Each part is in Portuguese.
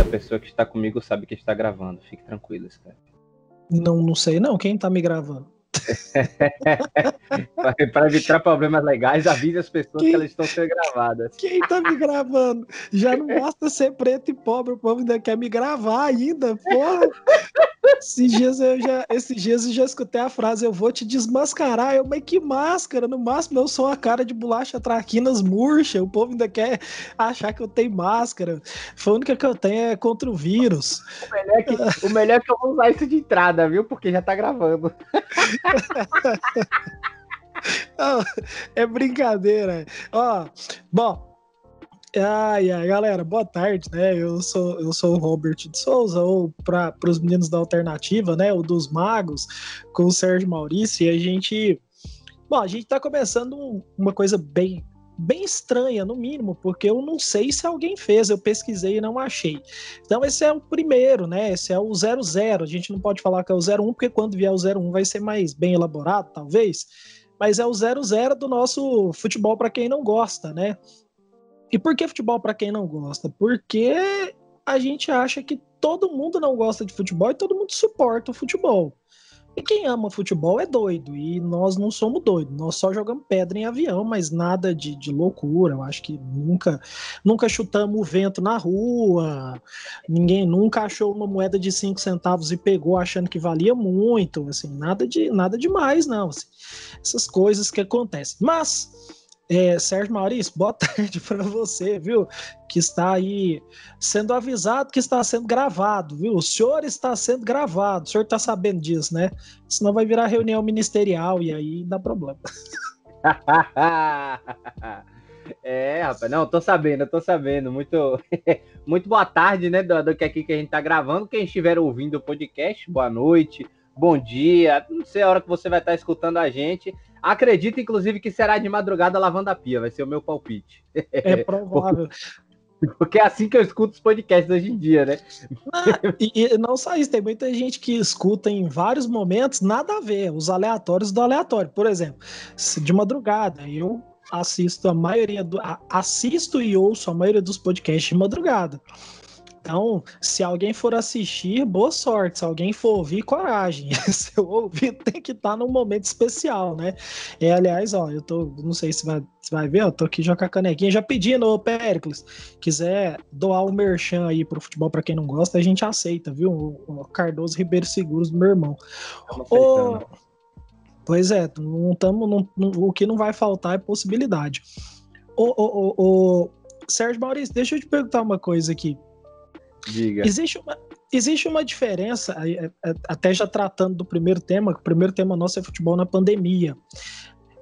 A pessoa que está comigo sabe que está gravando. Fique tranquilo, Skype. Não, não sei não. Quem tá me gravando? Para evitar problemas legais, avise as pessoas Quem... que elas estão sendo gravadas. Quem tá me gravando? Já não basta ser preto e pobre, o povo ainda quer me gravar ainda, porra. Esses dias eu já, esses dias eu já escutei a frase: eu vou te desmascarar. Eu, mas que máscara? No máximo eu sou a cara de bolacha traquinas murcha. O povo ainda quer achar que eu tenho máscara. Foi a única que eu tenho é contra o vírus. O melhor é que, o melhor é que eu vou usar isso de entrada, viu? Porque já tá gravando. é brincadeira. Ó, bom, Ai, ai, galera, boa tarde, né? Eu sou, eu sou o Robert de Souza, ou para os meninos da alternativa, né? O dos magos, com o Sérgio Maurício, e a gente. Bom, a gente tá começando uma coisa bem, bem estranha, no mínimo, porque eu não sei se alguém fez, eu pesquisei e não achei. Então, esse é o primeiro, né? Esse é o 00. A gente não pode falar que é o 01, porque quando vier o 01 vai ser mais bem elaborado, talvez. Mas é o 00 do nosso futebol para quem não gosta, né? E por que futebol para quem não gosta? Porque a gente acha que todo mundo não gosta de futebol e todo mundo suporta o futebol. E quem ama futebol é doido, e nós não somos doidos, nós só jogamos pedra em avião, mas nada de, de loucura. Eu acho que nunca, nunca chutamos o vento na rua, ninguém nunca achou uma moeda de 5 centavos e pegou achando que valia muito, assim, nada de nada demais, não. Assim, essas coisas que acontecem. Mas é, Sérgio Maurício, boa tarde para você, viu? Que está aí sendo avisado que está sendo gravado, viu? O senhor está sendo gravado, o senhor está sabendo disso, né? Senão vai virar reunião ministerial e aí dá problema. é, rapaz, não, tô sabendo, tô sabendo. Muito, muito boa tarde, né? Do, do que aqui que a gente tá gravando. Quem estiver ouvindo o podcast, boa noite, bom dia. Não sei a hora que você vai estar escutando a gente. Acredito, inclusive, que será de madrugada lavando a pia, vai ser o meu palpite. É provável. Porque é assim que eu escuto os podcasts hoje em dia, né? Ah, e, e, não só isso, tem muita gente que escuta em vários momentos nada a ver, os aleatórios do aleatório. Por exemplo, de madrugada, eu assisto a maioria do. Assisto e ouço a maioria dos podcasts de madrugada. Então, se alguém for assistir, boa sorte. Se alguém for ouvir, coragem. se eu ouvir, tem que estar tá num momento especial, né? E, aliás, ó, eu tô, não sei se vai, se vai ver, eu tô aqui já com a canequinha, já pedindo, ô Péricles, quiser doar o um merchan aí pro futebol para quem não gosta, a gente aceita, viu? O, Cardoso Ribeiro Seguros, meu irmão. Ô, pois é, não tamo, não, o que não vai faltar é possibilidade. Ô, ô, ô, ô, Sérgio Maurício, deixa eu te perguntar uma coisa aqui. Diga. Existe uma, existe uma diferença, é, é, até já tratando do primeiro tema, que o primeiro tema nosso é futebol na pandemia.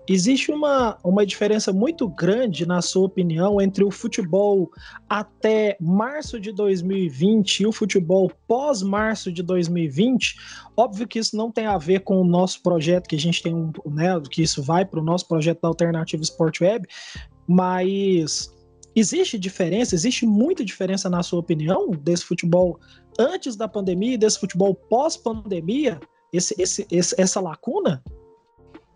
Existe uma, uma diferença muito grande, na sua opinião, entre o futebol até março de 2020 e o futebol pós-março de 2020? Óbvio que isso não tem a ver com o nosso projeto, que a gente tem um, né, que isso vai para o nosso projeto da Alternativa Sport Web, mas Existe diferença, existe muita diferença, na sua opinião, desse futebol antes da pandemia e desse futebol pós-pandemia? Esse, esse, esse, essa lacuna?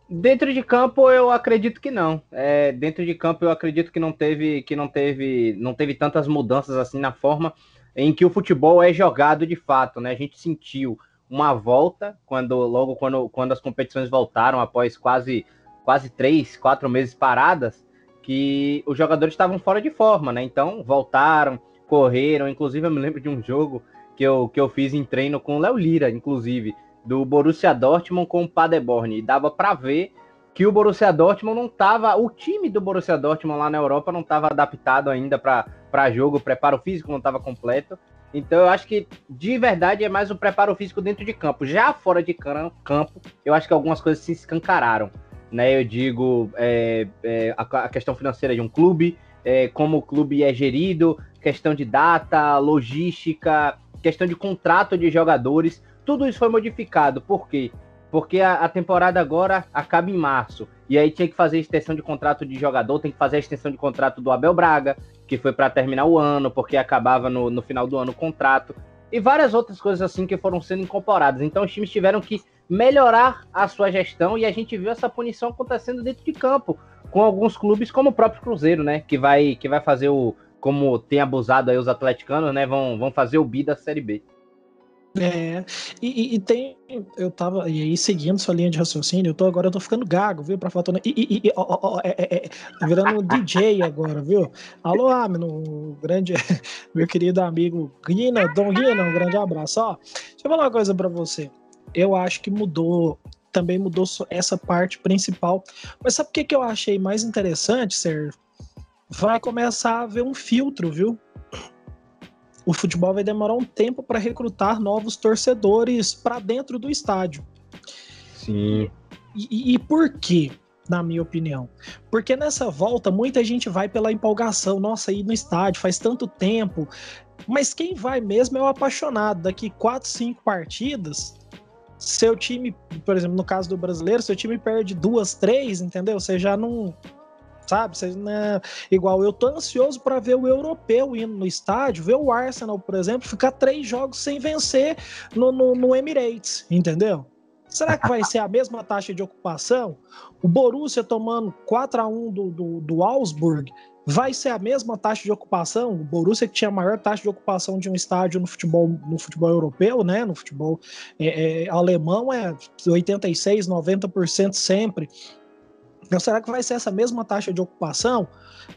Dentro de campo eu acredito que não. É, dentro de campo eu acredito que não teve que não teve não teve tantas mudanças assim na forma em que o futebol é jogado de fato, né? A gente sentiu uma volta quando logo quando, quando as competições voltaram após quase quase três quatro meses paradas que os jogadores estavam fora de forma, né? Então voltaram, correram. Inclusive, eu me lembro de um jogo que eu, que eu fiz em treino com o Léo Lira, inclusive, do Borussia Dortmund com o Paderborn. E dava para ver que o Borussia Dortmund não estava. O time do Borussia Dortmund lá na Europa não estava adaptado ainda para jogo, o preparo físico não estava completo. Então eu acho que de verdade é mais o preparo físico dentro de campo. Já fora de campo, eu acho que algumas coisas se escancararam né? Eu digo é, é, a, a, questão financeira de um clube, é, como o clube é gerido, questão de data, logística, questão de contrato de jogadores, tudo isso foi modificado. Por quê? Porque a, a temporada agora acaba em março. E aí tinha que fazer extensão de contrato de jogador, tem que fazer a extensão de contrato do Abel Braga, que foi para terminar o ano, porque acabava no, no final do ano o contrato. E várias outras coisas assim que foram sendo incorporadas. Então os times tiveram que melhorar a sua gestão e a gente viu essa punição acontecendo dentro de campo com alguns clubes como o próprio Cruzeiro, né, que vai que vai fazer o, como tem abusado aí os atleticanos, né? Vão, vão fazer o bi da Série B. É, e, e, tem, eu tava, e aí seguindo sua linha de raciocínio, eu tô agora, eu tô ficando gago, viu, pra falar, e, e, e ó, ó, é, é, é, tá virando DJ agora, viu? Alô, Amino, grande, meu querido amigo Guina, Dom Guina, um grande abraço, ó, deixa eu falar uma coisa pra você, eu acho que mudou, também mudou essa parte principal, mas sabe o que que eu achei mais interessante, Sérgio? Vai começar a haver um filtro, viu? o futebol vai demorar um tempo para recrutar novos torcedores para dentro do estádio. Sim. E, e, e, por quê? Na minha opinião. Porque nessa volta muita gente vai pela empolgação. Nossa, ir no estádio faz tanto tempo. Mas quem vai mesmo é o apaixonado. Daqui quatro, cinco partidas, seu time, por exemplo, no caso do brasileiro, seu time perde duas, três, entendeu? Você já não sabe? Vocês, né? Igual eu tô ansioso para ver o europeu indo no estádio, ver o Arsenal, por exemplo, ficar três jogos sem vencer no, no, no Emirates, entendeu? Será que vai ser a mesma taxa de ocupação? O Borussia tomando 4 a 1 do, do, do Augsburg vai ser a mesma taxa de ocupação? O Borussia que tinha a maior taxa de ocupação de um estádio no futebol, no futebol europeu, né? No futebol é, é, alemão é 86, 90% sempre. Então, será que vai ser essa mesma taxa de ocupação?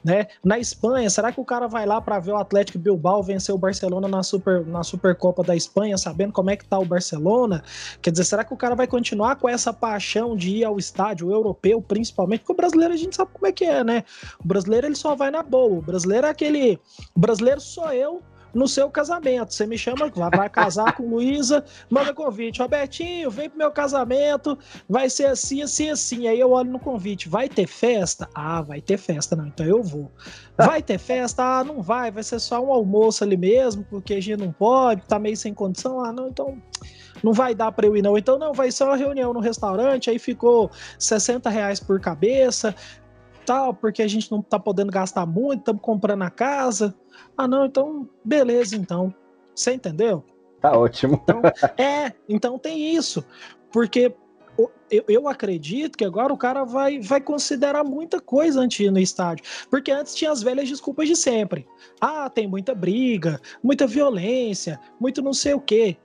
Né? Na Espanha, será que o cara vai lá para ver o Atlético Bilbao vencer o Barcelona na, Super, na Supercopa da Espanha, sabendo como é que tá o Barcelona? Quer dizer, será que o cara vai continuar com essa paixão de ir ao estádio europeu, principalmente? Porque o brasileiro a gente sabe como é que é, né? O brasileiro ele só vai na boa. O brasileiro é aquele. O brasileiro sou eu no seu casamento. Você me chama, vai casar com Luísa, manda convite. Robertinho, vem pro meu casamento, vai ser assim, assim, assim. Aí eu olho no convite, vai ter festa? Ah, vai ter festa, não, então eu vou. Vai ter festa? Ah, não vai, vai ser só um almoço ali mesmo, porque a gente não pode, tá meio sem condição. Ah, não, então não vai dar para eu ir não. Então não, vai ser uma reunião no restaurante, aí ficou 60 reais por cabeça, tal, porque a gente não tá podendo gastar muito, estamos comprando a casa. Ah, não, então, beleza, então. Você entendeu? Tá ótimo. Então, é, então tem isso. Porque eu, eu, acredito que agora o cara vai, vai considerar muita coisa antes no estádio. Porque antes tinha as velhas desculpas de sempre. Ah, tem muita briga, muita violência, muito não sei o quê.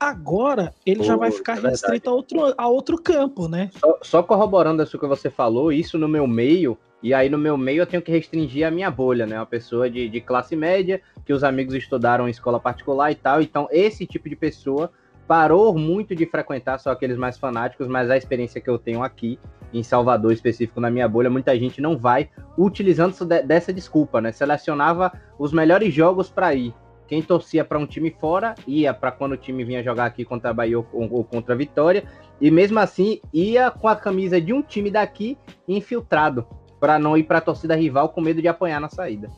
Agora ele Pô, já vai ficar é restrito a outro, a outro campo, né? Só, só corroborando isso que você falou, isso no meu meio, e aí, no meu meio, eu tenho que restringir a minha bolha, né? Uma pessoa de, de classe média, que os amigos estudaram em escola particular e tal. Então, esse tipo de pessoa parou muito de frequentar só aqueles mais fanáticos, mas a experiência que eu tenho aqui, em Salvador, específico na minha bolha, muita gente não vai utilizando dessa desculpa, né? Selecionava os melhores jogos para ir. Quem torcia para um time fora ia para quando o time vinha jogar aqui contra a Bahia ou, ou contra a Vitória, e mesmo assim ia com a camisa de um time daqui infiltrado para não ir para a torcida rival com medo de apanhar na saída.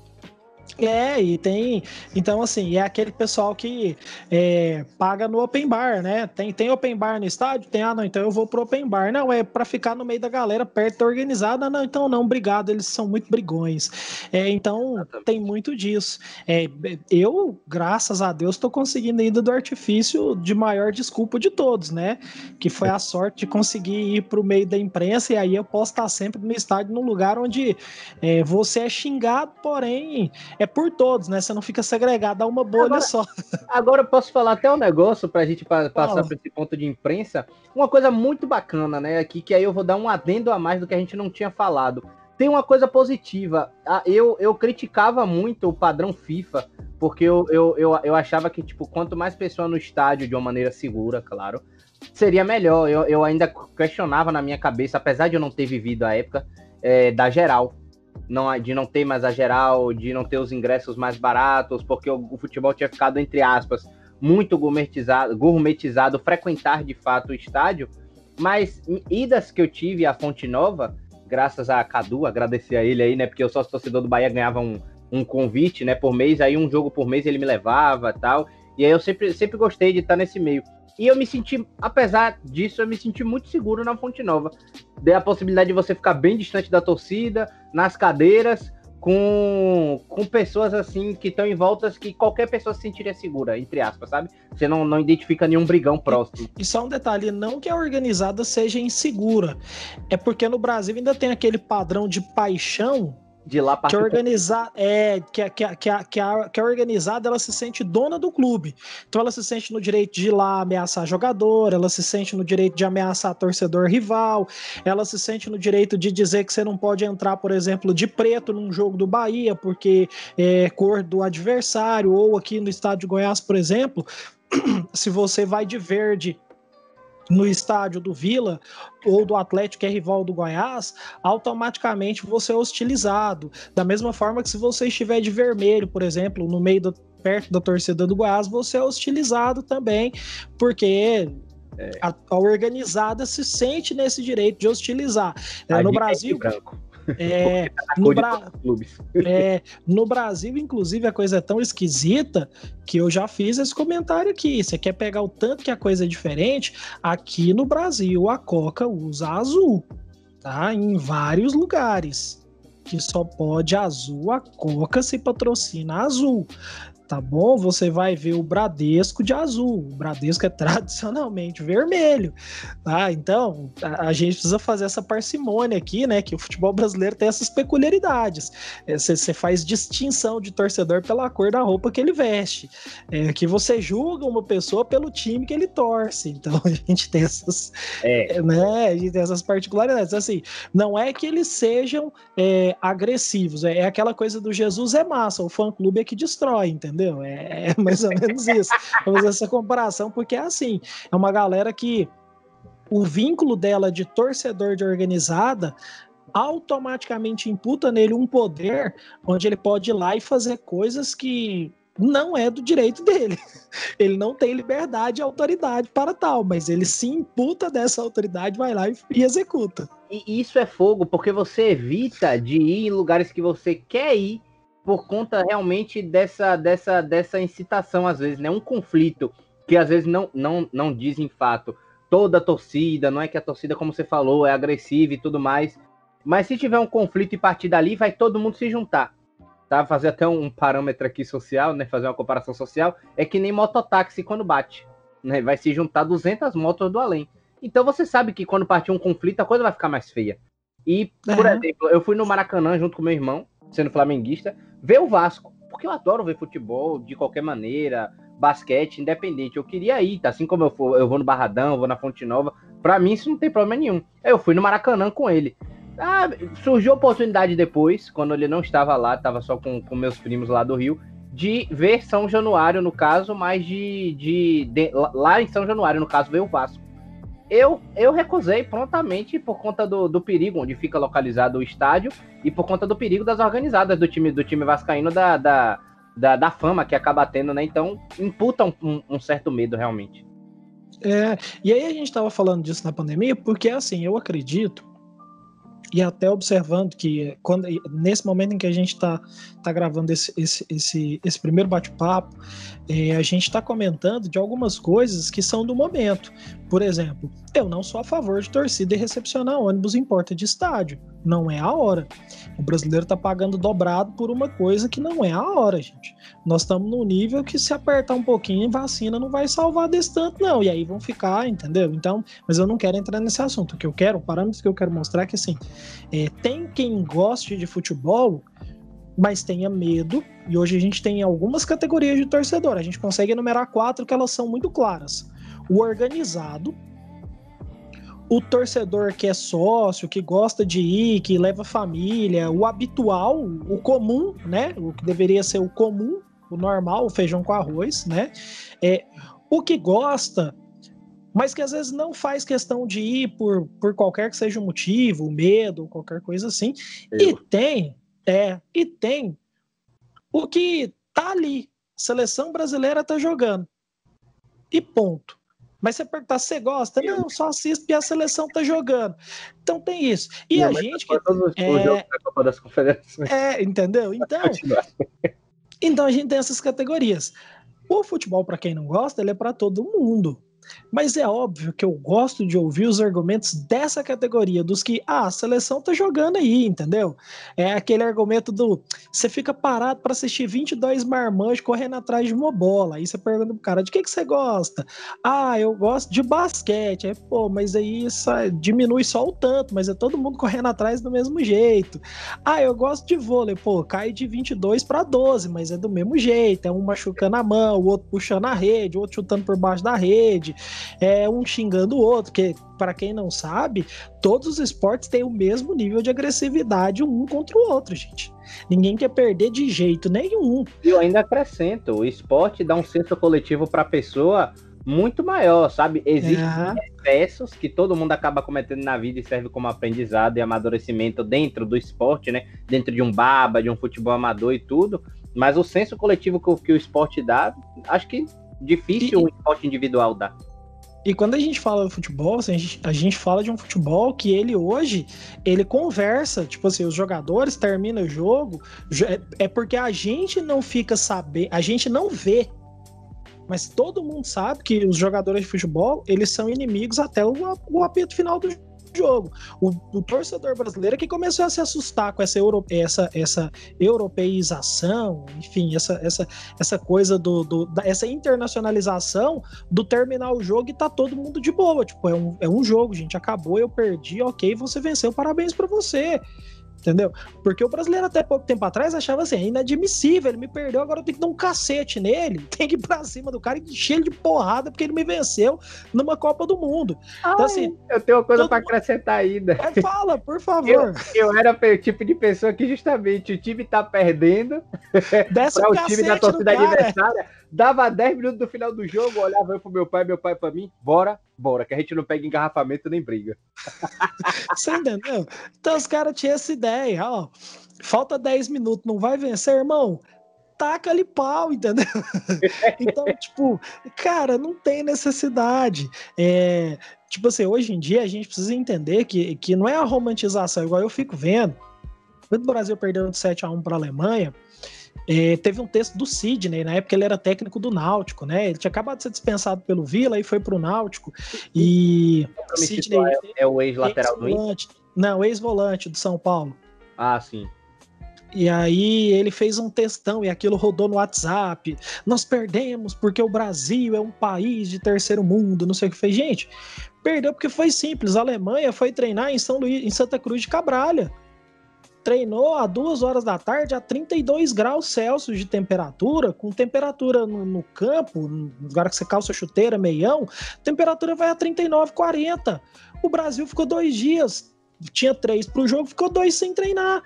É, e tem. Então, assim, é aquele pessoal que é, paga no open bar, né? Tem, tem open bar no estádio? Tem, ah, não, então eu vou pro open bar. Não, é para ficar no meio da galera, perto da organizada. Não, então não, obrigado, eles são muito brigões. É, então, Exatamente. tem muito disso. É, eu, graças a Deus, tô conseguindo ainda do artifício de maior desculpa de todos, né? Que foi a sorte de conseguir ir pro meio da imprensa, e aí eu posso estar sempre no estádio, num lugar onde é, você é xingado, porém é por todos, né? Você não fica segregado a uma bolha agora, só. Agora eu posso falar até um negócio para a gente passar para esse ponto de imprensa. Uma coisa muito bacana, né? Aqui que aí eu vou dar um adendo a mais do que a gente não tinha falado. Tem uma coisa positiva. Ah, eu, eu criticava muito o padrão FIFA, porque eu, eu, eu, eu achava que, tipo, quanto mais pessoa no estádio de uma maneira segura, claro, seria melhor. Eu, eu ainda questionava na minha cabeça, apesar de eu não ter vivido a época, é, da geral não, de não ter mais a geral, de não ter os ingressos mais baratos, porque o, o futebol tinha ficado, entre aspas, muito gourmetizado, gourmetizado, frequentar de fato o estádio. Mas idas que eu tive à Fonte Nova, graças a Cadu, agradecer a ele aí, né? Porque eu sócio torcedor do Bahia ganhava um, um convite, né, por mês, aí um jogo por mês ele me levava tal. E aí eu sempre, sempre gostei de estar nesse meio. E eu me senti, apesar disso, eu me senti muito seguro na Fonte Nova. Dei a possibilidade de você ficar bem distante da torcida, nas cadeiras, com, com pessoas assim que estão em voltas que qualquer pessoa se sentiria segura, entre aspas, sabe? Você não, não identifica nenhum brigão próximo. E, e só um detalhe, não que a organizada seja insegura, é porque no Brasil ainda tem aquele padrão de paixão de lá que organizar é que, que, que, que, a, que a organizada ela se sente dona do clube. Então ela se sente no direito de ir lá ameaçar jogador ela se sente no direito de ameaçar torcedor rival ela se sente no direito de dizer que você não pode entrar por exemplo de preto num jogo do Bahia porque é cor do adversário ou aqui no estado de Goiás por exemplo se você vai de verde no estádio do Vila ou do Atlético que é rival do Goiás, automaticamente você é hostilizado. Da mesma forma que se você estiver de vermelho, por exemplo, no meio do, perto da torcida do Goiás, você é hostilizado também, porque é. a, a, organizada se sente nesse direito de hostilizar. É, no Brasil. Branco. É, no, Bra... é, no, Brasil, inclusive, a coisa é tão esquisita que eu já fiz esse comentário aqui. Você quer pegar o tanto que a coisa é diferente? Aqui no Brasil, a Coca usa azul, tá? Em vários lugares. Que só pode azul, a Coca se patrocina azul tá bom? Você vai ver o Bradesco de azul. O Bradesco é tradicionalmente vermelho, tá? Então, a, a gente precisa fazer essa parcimônia aqui, né? Que o futebol brasileiro tem essas peculiaridades. Você é, faz distinção de torcedor pela cor da roupa que ele veste. É, que você julga uma pessoa pelo time que ele torce. Então, a gente tem essas, é. né? A gente tem essas particularidades. Assim, não é que eles sejam é, agressivos, é, é aquela coisa do Jesus é massa, o fã-clube é que destrói, entendeu? Entendeu? É, é mais ou menos isso. Vamos essa comparação, porque é assim, é uma galera que o vínculo dela de torcedor de organizada automaticamente imputa nele um poder onde ele pode ir lá e fazer coisas que não é do direito dele. Ele não tem liberdade e autoridade para tal, mas ele se imputa dessa autoridade, vai lá e, e executa. E isso é fogo, porque você evita de ir em lugares que você quer ir por conta realmente dessa, dessa, dessa incitação, às vezes, né? Um conflito que às vezes não, não, não dizem fato toda a torcida, não é que a torcida, como você falou, é agressiva e tudo mais. Mas se tiver um conflito e partir dali, vai todo mundo se juntar. Tá? Fazer até um parâmetro aqui social, né? Fazer uma comparação social, é que nem mototáxi quando bate. Né? Vai se juntar 200 motos do além. Então você sabe que quando partir um conflito, a coisa vai ficar mais feia. E, por uhum. exemplo, eu fui no Maracanã junto com meu irmão, sendo flamenguista, ver o Vasco, porque eu adoro ver futebol de qualquer maneira, basquete, independente. Eu queria ir, tá? assim como eu, for, eu vou no Barradão, vou na Fonte Nova, pra mim isso não tem problema nenhum. Eu fui no Maracanã com ele. Ah, surgiu a oportunidade depois, quando ele não estava lá, estava só com, com meus primos lá do Rio, de ver São Januário, no caso, mas de, de, de lá em São Januário, no caso, ver o Vasco. Eu, eu recusei prontamente por conta do, do perigo onde fica localizado o estádio e por conta do perigo das organizadas do time do time vascaíno da, da, da, da fama que acaba tendo, né? Então imputa um, um certo medo realmente. É, e aí a gente estava falando disso na pandemia, porque assim, eu acredito e até observando que quando, nesse momento em que a gente está tá gravando esse, esse, esse, esse primeiro bate-papo, é, a gente está comentando de algumas coisas que são do momento. Por exemplo, eu não sou a favor de torcida e recepcionar ônibus em porta de estádio. Não é a hora. O brasileiro está pagando dobrado por uma coisa que não é a hora, gente. Nós estamos num nível que se apertar um pouquinho, vacina não vai salvar desse tanto, não. E aí vão ficar, entendeu? Então, mas eu não quero entrar nesse assunto. O que eu quero, o parâmetro que eu quero mostrar é que assim, é, tem quem goste de futebol, mas tenha medo. E hoje a gente tem algumas categorias de torcedor. A gente consegue enumerar quatro que elas são muito claras. O organizado, o torcedor que é sócio, que gosta de ir, que leva família, o habitual, o comum, né? O que deveria ser o comum, o normal, o feijão com arroz, né? É, o que gosta, mas que às vezes não faz questão de ir por, por qualquer que seja o motivo, medo, qualquer coisa assim. Eu. E tem, é, e tem o que tá ali, seleção brasileira tá jogando. E ponto. Mas você perguntar, você gosta? Não, só assisto porque a seleção tá jogando. Então tem isso. E não, a gente. Que, é, Copa das. É, entendeu? Então, então a gente tem essas categorias. O futebol, para quem não gosta, ele é para todo mundo. Mas é óbvio que eu gosto de ouvir os argumentos dessa categoria, dos que, ah, a seleção tá jogando aí, entendeu? É aquele argumento do você fica parado para assistir 22 marmanjos correndo atrás de uma bola. Aí você pergunta pro cara, de que, que você gosta? Ah, eu gosto de basquete. Aí, pô, mas aí isso diminui só o tanto, mas é todo mundo correndo atrás do mesmo jeito. Ah, eu gosto de vôlei. Pô, cai de 22 para 12, mas é do mesmo jeito. É um machucando a mão, o outro puxando a rede, o outro chutando por baixo da rede é um xingando o outro, que para quem não sabe, todos os esportes têm o mesmo nível de agressividade um contra o outro, gente. Ninguém quer perder de jeito nenhum. E eu ainda acrescento, o esporte dá um senso coletivo para a pessoa muito maior, sabe? Existem é. excessos que todo mundo acaba cometendo na vida e serve como aprendizado e amadurecimento dentro do esporte, né? Dentro de um baba, de um futebol amador e tudo. Mas o senso coletivo que, que o esporte dá, acho que difícil e, um esporte individual dar. E quando a gente fala de futebol, assim, a, gente, a, gente, fala de um futebol que ele hoje, ele conversa, tipo assim, os jogadores terminam o jogo, é, é porque a gente não fica sabendo, a gente não vê, mas todo mundo sabe que os jogadores de futebol, eles são inimigos até o, o apito final do jogo. O, o, torcedor brasileiro é que começou a se assustar com essa, euro, essa, essa europeização, enfim, essa, essa, essa coisa do, do da, essa internacionalização do terminar o jogo e tá todo mundo de boa. Tipo, é um, é um jogo, gente. Acabou, eu perdi, ok, você venceu, parabéns para você entendeu? Porque o brasileiro até pouco tempo atrás achava assim, é inadmissível, ele me perdeu, agora eu tenho que dar um cacete nele, tem que ir pra cima do cara e encher ele de porrada porque ele me venceu numa Copa do Mundo. Ai, então, assim, eu tenho uma coisa para acrescentar ainda. É, fala, por favor. Eu, eu, era o tipo de pessoa que justamente o time tá perdendo para o time da torcida adversária Dava 10 minutos do final do jogo, olhava eu pro meu pai, meu pai pra mim, bora, bora, que a gente não pega engarrafamento nem briga. Você entendeu? Então os caras tinham essa ideia, ó. Falta 10 minutos, não vai vencer, irmão? Taca ali pau, entendeu? então, tipo, cara, não tem necessidade. É, tipo assim, hoje em dia a gente precisa entender que, que não é a romantização, igual eu fico vendo. O Brasil perdeu de 7 a 1 para a Alemanha, é, teve um texto do Sidney, na época ele era técnico do Náutico, né? Ele tinha acabado de ser dispensado pelo Vila e foi pro Náutico. E Sidney é, é, o ex-lateral do Inter? Não, ex-volante do São Paulo. Ah, sim. E aí ele fez um textão e aquilo rodou no WhatsApp. Nós perdemos porque o Brasil é um país de terceiro mundo, não sei o que fez. Gente, perdeu porque foi simples. A Alemanha foi treinar em São Luís, em Santa Cruz de Cabralha treinou a duas horas da tarde a 32 graus Celsius de temperatura, com temperatura no, no campo, no lugar que você calça chuteira, meião, temperatura vai a 39, 40. O Brasil ficou dois dias, tinha três para o jogo, ficou dois sem treinar.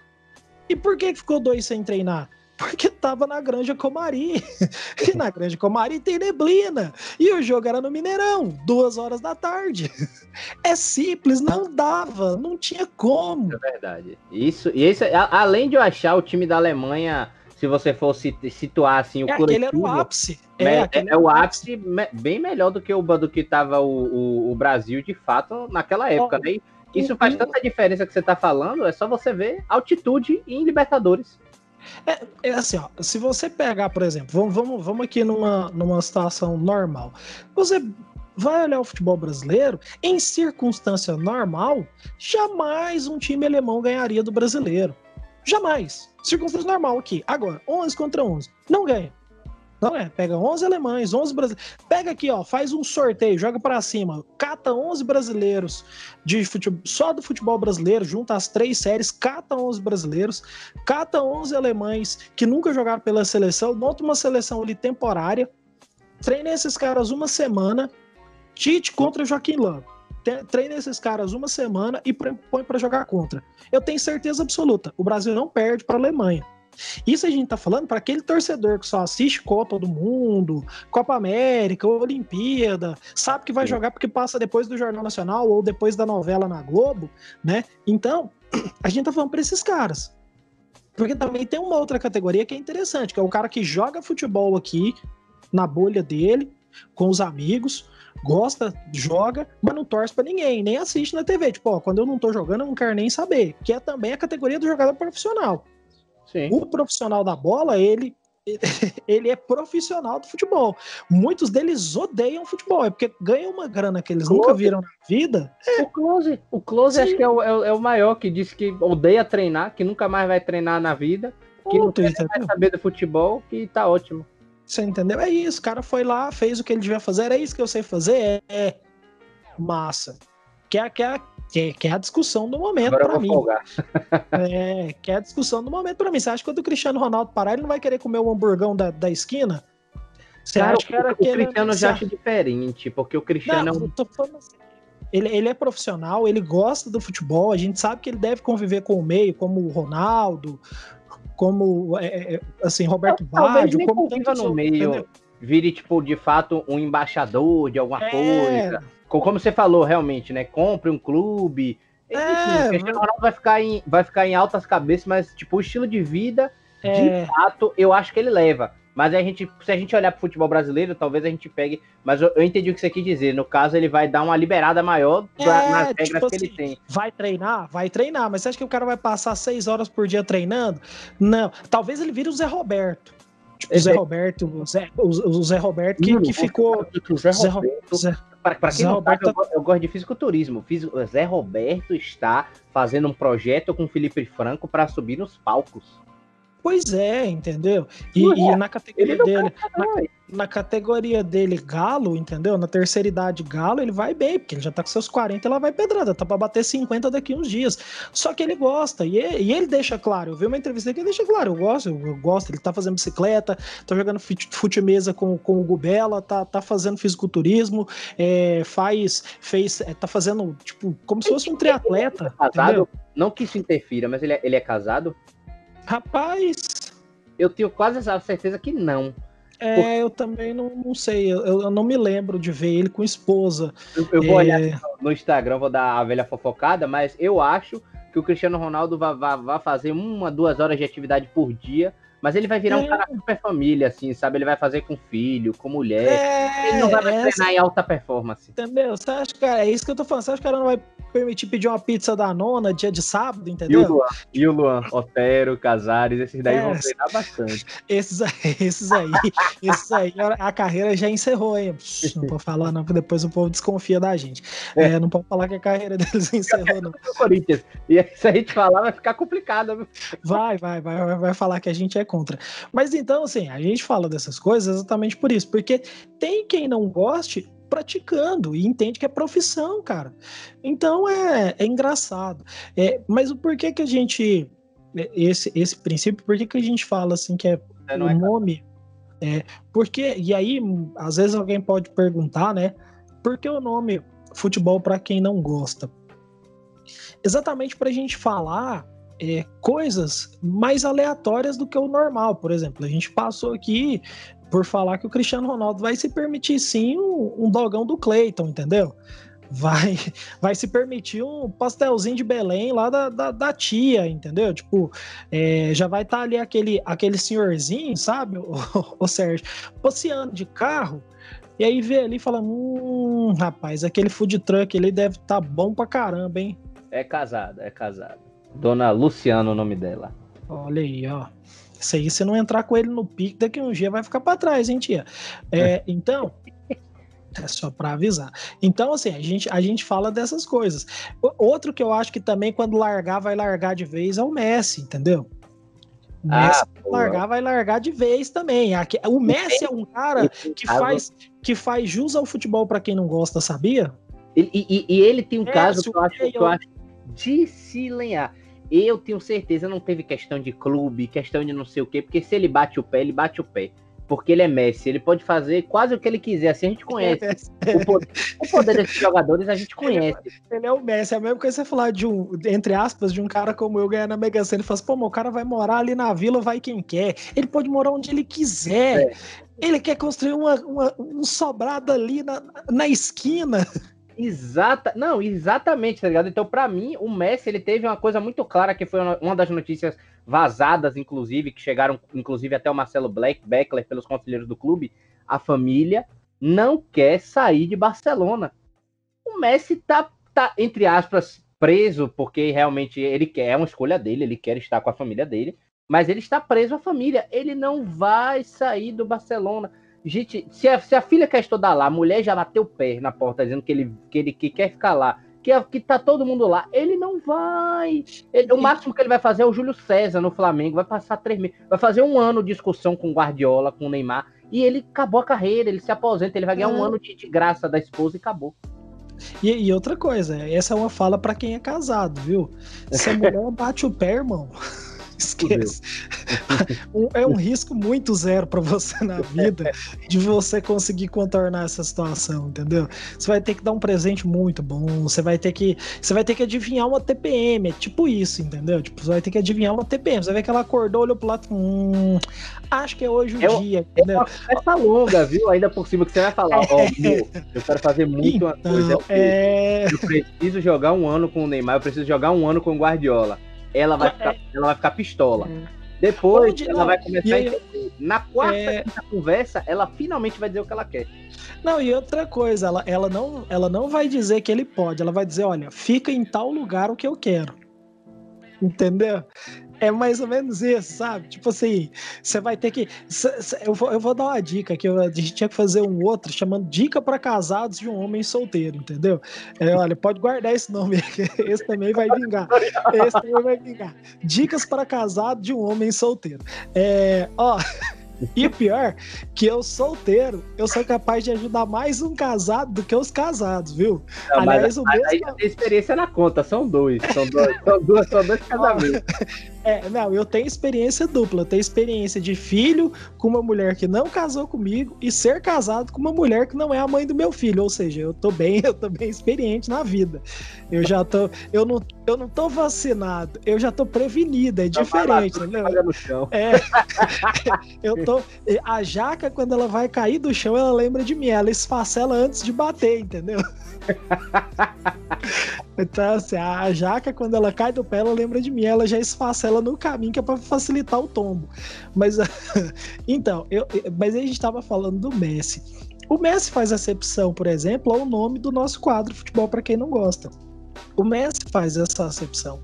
E por que ficou dois sem treinar? Porque tava na Granja Comari. e na Granja Comari tem neblina. E o jogo era no Mineirão, duas horas da tarde. É simples, não dava, não tinha como. É verdade. Isso, e esse, além de eu achar o time da Alemanha, se você fosse situar assim o é, coletivo, era o ápice. É, é, é o ápice bem melhor do que o do que tava o, o, o Brasil de fato naquela época, né? isso faz tanta diferença que você tá falando, é só você ver altitude em Libertadores. É, é, assim, ó, se você pegar, por exemplo, vamos, vamos, vamos aqui numa, numa situação normal. Você vai olhar o futebol brasileiro, em circunstância normal, jamais um time alemão ganharia do brasileiro. Jamais. Circunstância normal aqui. Agora, 11 contra 11. Não ganha. Não é, pega 11 alemães, 11 brasileiros. Pega aqui, ó, faz um sorteio, joga para cima, cata 11 brasileiros de futebol, só do futebol brasileiro, junta as três séries, cata 11 brasileiros, cata 11 alemães que nunca jogaram pela seleção, monta uma seleção ali temporária, treina esses caras uma semana, Tite contra Joaquim Lã. Treina esses caras uma semana e põe para jogar contra. Eu tenho certeza absoluta, o Brasil não perde para a Alemanha. Isso a gente tá falando para aquele torcedor que só assiste Copa do Mundo, Copa América, Olimpíada, sabe que vai jogar porque passa depois do Jornal Nacional ou depois da novela na Globo, né? Então, a gente tá falando para esses caras. Porque também tem uma outra categoria que é interessante, que é o cara que joga futebol aqui na bolha dele, com os amigos, gosta, joga, mas não torce para ninguém, nem assiste na TV. Tipo, ó, quando eu não tô jogando, eu não quero nem saber. Que é também a categoria do jogador profissional. Sim. O profissional da bola, ele ele é profissional do futebol. Muitos deles odeiam futebol, é porque ganham uma grana que eles Close. nunca viram na vida. É. O Close, o Close acho que é o, é, o, maior que disse que odeia treinar, que nunca mais vai treinar na vida, que não quer saber do futebol, que tá ótimo. Você entendeu? É isso, o cara foi lá, fez o que ele devia fazer, era isso que eu sei fazer, é, é. massa. Que é, que é que, que é a discussão do momento para mim. é, que é a discussão do momento para mim. Você acha que quando o Cristiano Ronaldo parar, ele não vai querer comer o hamburgão da, da esquina? Você cara, acha que era o, o Cristiano já acha diferente, porque o Cristiano não, é um... assim, ele, ele é profissional, ele gosta do futebol, a gente sabe que ele deve conviver com o meio, como o Ronaldo, como é, é assim, Roberto Baggio, como tanto no meio, entendeu? Vire tipo de fato um embaixador de alguma é, coisa como você falou, realmente, né? Compre um clube. É, Enfim, o Cristiano Ronaldo vai ficar, em, vai ficar em altas cabeças, mas, tipo, o estilo de vida, é... de fato, eu acho que ele leva. Mas a gente, se a gente olhar pro futebol brasileiro, talvez a gente pegue. Mas eu, eu entendi o que você quis dizer. No caso, ele vai dar uma liberada maior pra, é, nas regras tipo que assim, ele tem. Vai treinar? Vai treinar. Mas você acha que o cara vai passar seis horas por dia treinando? Não. Talvez ele vire o Zé Roberto. Tipo, o Zé Roberto, o Zé, o, o Zé Roberto que, que ficou. O Zé Roberto. Zé, para quem Zé não sabe, eu, eu, gosto de fisiculturismo. O Zé Roberto está fazendo um projeto com o Felipe Franco para subir nos palcos. Pois é, entendeu? E, e na categoria dele, na, na, categoria dele galo, entendeu? Na terceira idade galo, ele vai bem, porque ele já tá com seus 40 e lá vai pedrada, tá pra bater 50 daqui uns dias. Só que ele gosta, e, e ele deixa claro, eu vi uma entrevista que ele deixa claro, eu gosto, eu, gosto, ele tá fazendo bicicleta, tá jogando fute mesa com, com o Gubela, tá, tá fazendo fisiculturismo, é, faz, fez, é, tá fazendo, tipo, como se fosse um triatleta. É casado, não que isso interfira, mas ele é, ele é casado? Rapaz. Eu tenho quase a certeza que não. É, eu também não, não sei. Eu, eu, não me lembro de ver ele com esposa. Eu, eu vou é... olhar no Instagram, vou dar a velha fofocada, mas eu acho que o Cristiano Ronaldo vai, vai, vai fazer uma, duas horas de atividade por dia mas ele vai virar é. um cara super família, assim, sabe? Ele vai fazer com filho, com mulher. É, ele não vai mais treinar em alta performance. Entendeu? Você acha que é isso que eu tô falando? Você acha que o cara não vai permitir pedir uma pizza da nona dia de sábado, entendeu? E o Luan, e o Luan Otero, Casares, esses daí é, vão treinar bastante. Esses aí, esses aí, esses aí, a carreira já encerrou, hein? Não pode falar, não, porque depois o povo desconfia da gente. É. É, não pode falar que a carreira deles encerrou, não. Corinthians. E se a gente falar, vai ficar complicado. Vai, vai, vai, vai falar que a gente é contra. Mas então, assim, a gente fala dessas coisas exatamente por isso, porque tem quem não goste praticando e entende que é profissão, cara. Então é, é engraçado. É, mas o porquê que a gente. Esse, esse princípio, por que, que a gente fala assim que é, é o é nome? É, porque, e aí, às vezes alguém pode perguntar, né? Por que o nome futebol para quem não gosta? Exatamente para a gente falar é, coisas mais aleatórias do que o normal. Por exemplo, a gente passou aqui por falar que o Cristiano Ronaldo vai se permitir sim um, um dogão do Cleiton, entendeu? Vai, vai se permitir um pastelzinho de Belém lá da, da, da tia, entendeu? Tipo, é, já vai estar tá ali aquele, aquele senhorzinho, sabe, o, o Sérgio, passeando de carro, e aí vê ali e fala: Hum, rapaz, aquele food truck ele deve estar tá bom pra caramba, hein? É casado, é casado. Dona Luciana, o nome dela. Olha aí, ó. Isso aí, se não entrar com ele no pique, daqui um dia vai ficar para trás, hein, tia? É, é. Então, é só para avisar. Então, assim, a gente, a gente fala dessas coisas. Outro que eu acho que também, quando largar, vai largar de vez é o Messi, entendeu? O ah, Messi ah, largar, vai largar de vez também. O Messi é um cara que faz, que faz jus ao futebol para quem não gosta, sabia? E, e, e ele tem um é, caso que eu acho, que eu acho de se lenhar eu tenho certeza não teve questão de clube, questão de não sei o quê, porque se ele bate o pé, ele bate o pé. Porque ele é Messi, ele pode fazer quase o que ele quiser, assim a gente conhece. o, poder, o poder desses jogadores a gente conhece. Ele, ele é o Messi, é a mesma coisa você falar de um, entre aspas, de um cara como eu ganhar na Mega Sena. Ele fala assim, pô, o cara vai morar ali na vila, vai quem quer. Ele pode morar onde ele quiser. É. Ele quer construir uma, uma, um sobrado ali na, na esquina. Exata, não, exatamente, tá ligado? Então, para mim, o Messi ele teve uma coisa muito clara que foi uma das notícias vazadas, inclusive, que chegaram, inclusive, até o Marcelo Black, Beckler pelos conselheiros do clube. A família não quer sair de Barcelona. O Messi tá, tá entre aspas, preso, porque realmente ele quer, é uma escolha dele, ele quer estar com a família dele. Mas ele está preso à família. Ele não vai sair do Barcelona. Gente, se a, se a filha quer estudar lá, a mulher já bateu o pé na porta dizendo que ele, que ele que quer ficar lá, que, que tá todo mundo lá. Ele não vai. Ele, o máximo que ele vai fazer é o Júlio César no Flamengo. Vai passar três meses. Vai fazer um ano de discussão com o Guardiola, com o Neymar. E ele acabou a carreira, ele se aposenta, ele vai ganhar é. um ano de, de, graça da esposa e acabou. E, e outra coisa, essa é uma fala para quem é casado, viu? Se a mulher bate o pé, irmão. Esquece. é um risco muito zero para você na vida de você conseguir contornar essa situação, entendeu? Você vai ter que dar um presente muito bom, você vai ter que, você vai ter que adivinhar uma TPM, é tipo isso, entendeu? Tipo, você vai ter que adivinhar uma TPM. Você vai ver que ela acordou, olhou pro lado, hum, acho que é hoje o é, dia, entendeu? É uma longa, viu? Ainda por cima que você vai falar, ó, oh, eu quero fazer muito então, uma coisa. É... Eu preciso jogar um ano com o Neymar, eu preciso jogar um ano com o Guardiola ela vai, ficar, ela vai ficar pistola. É. Depois Onde, ela vai começar aí, a entender. Na quarta é... conversa, ela finalmente vai dizer o que ela quer. Não, e outra coisa, ela, ela, não, ela não vai dizer que ele pode, ela vai dizer, olha, fica em tal lugar o que eu quero. Entendeu? É mais ou menos isso, sabe? Tipo assim, você vai ter que. Eu vou, eu vou dar uma dica que a gente tinha que fazer um outro chamando Dica para Casados de um Homem Solteiro, entendeu? É, olha, pode guardar esse nome aqui. Esse também vai vingar. Esse também vai vingar. Dicas para Casado de um Homem Solteiro. É, ó. E pior, que eu solteiro, eu sou capaz de ajudar mais um casado do que os casados, viu? Não, Aliás, mas, o mesmo. Aí tem experiência na conta, são dois. São dois, são dois, são dois casamentos. É, não, eu tenho experiência dupla. Eu tenho experiência de filho com uma mulher que não casou comigo e ser casado com uma mulher que não é a mãe do meu filho. Ou seja, eu tô bem, eu tô bem experiente na vida. Eu já tô. Eu não, eu não tô vacinado, eu já tô prevenido, é diferente, entendeu? No chão. É. eu tô. A jaca, quando ela vai cair do chão, ela lembra de mim. Ela esfacela antes de bater, entendeu? então, assim, a jaca, quando ela cai do pé, ela lembra de mim, ela já esfacela no caminho, que é para facilitar o tombo. Mas, então, eu, mas a gente estava falando do Messi. O Messi faz acepção, por exemplo, ao nome do nosso quadro Futebol para quem não gosta. O Messi faz essa acepção.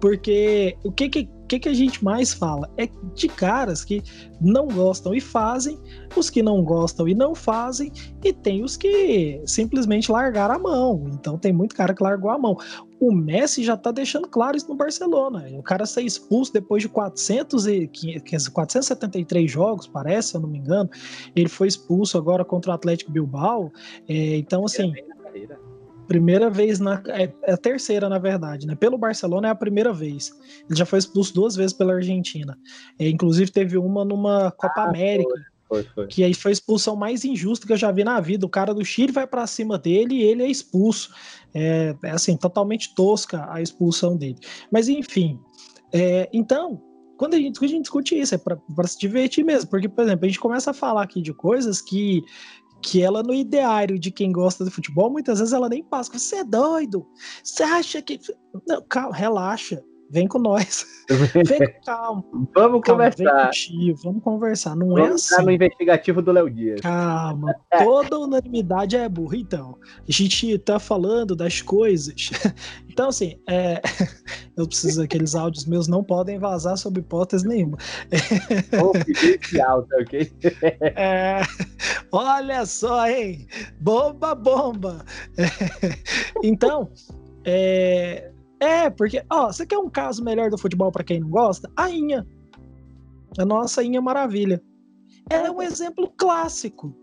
Porque o que, que, que, a gente mais fala? É de caras que não gostam e fazem, os que não gostam e não fazem, e tem os que simplesmente largaram a mão. Então tem muito cara que largou a mão. O Messi já tá deixando claro isso no Barcelona. O cara ser expulso depois de 400 e 473 jogos, parece, se eu não me engano. Ele foi expulso agora contra o Atlético Bilbao. É, então, assim. É Primeira vez na. É, é, a terceira, na verdade, né? Pelo Barcelona é a primeira vez. Ele já foi expulso duas vezes pela Argentina. É, inclusive, teve uma numa Copa ah, América. Foi, foi. Que aí foi a expulsão mais injusta que eu já vi na vida. O cara do Chile vai para cima dele e ele é expulso. É, é, assim, totalmente tosca a expulsão dele. Mas enfim. É, então, quando a gente discute, a gente discute isso, é para se divertir mesmo. Porque, por exemplo, a gente começa a falar aqui de coisas que, que ela no ideário de quem gosta de futebol, muitas vezes ela nem passa. Você é doido? Você acha que. Não, calma, relaxa. Vem com nós. Vem com calma. Vamos calma, conversar. Tio, vamos conversar. Não é vamos é assim. no investigativo do Léo Dias. Calma. Toda unanimidade é burra. Então, a gente tá falando das coisas. Então, assim, é... eu preciso aqueles áudios meus não podem vazar sob hipótese nenhuma. alto, ok? É... Olha só, hein? Bomba, bomba. Então, é... É, porque, ó, você quer um caso melhor do futebol para quem não gosta? A Inha. A nossa Inha Maravilha. Ela é um exemplo clássico.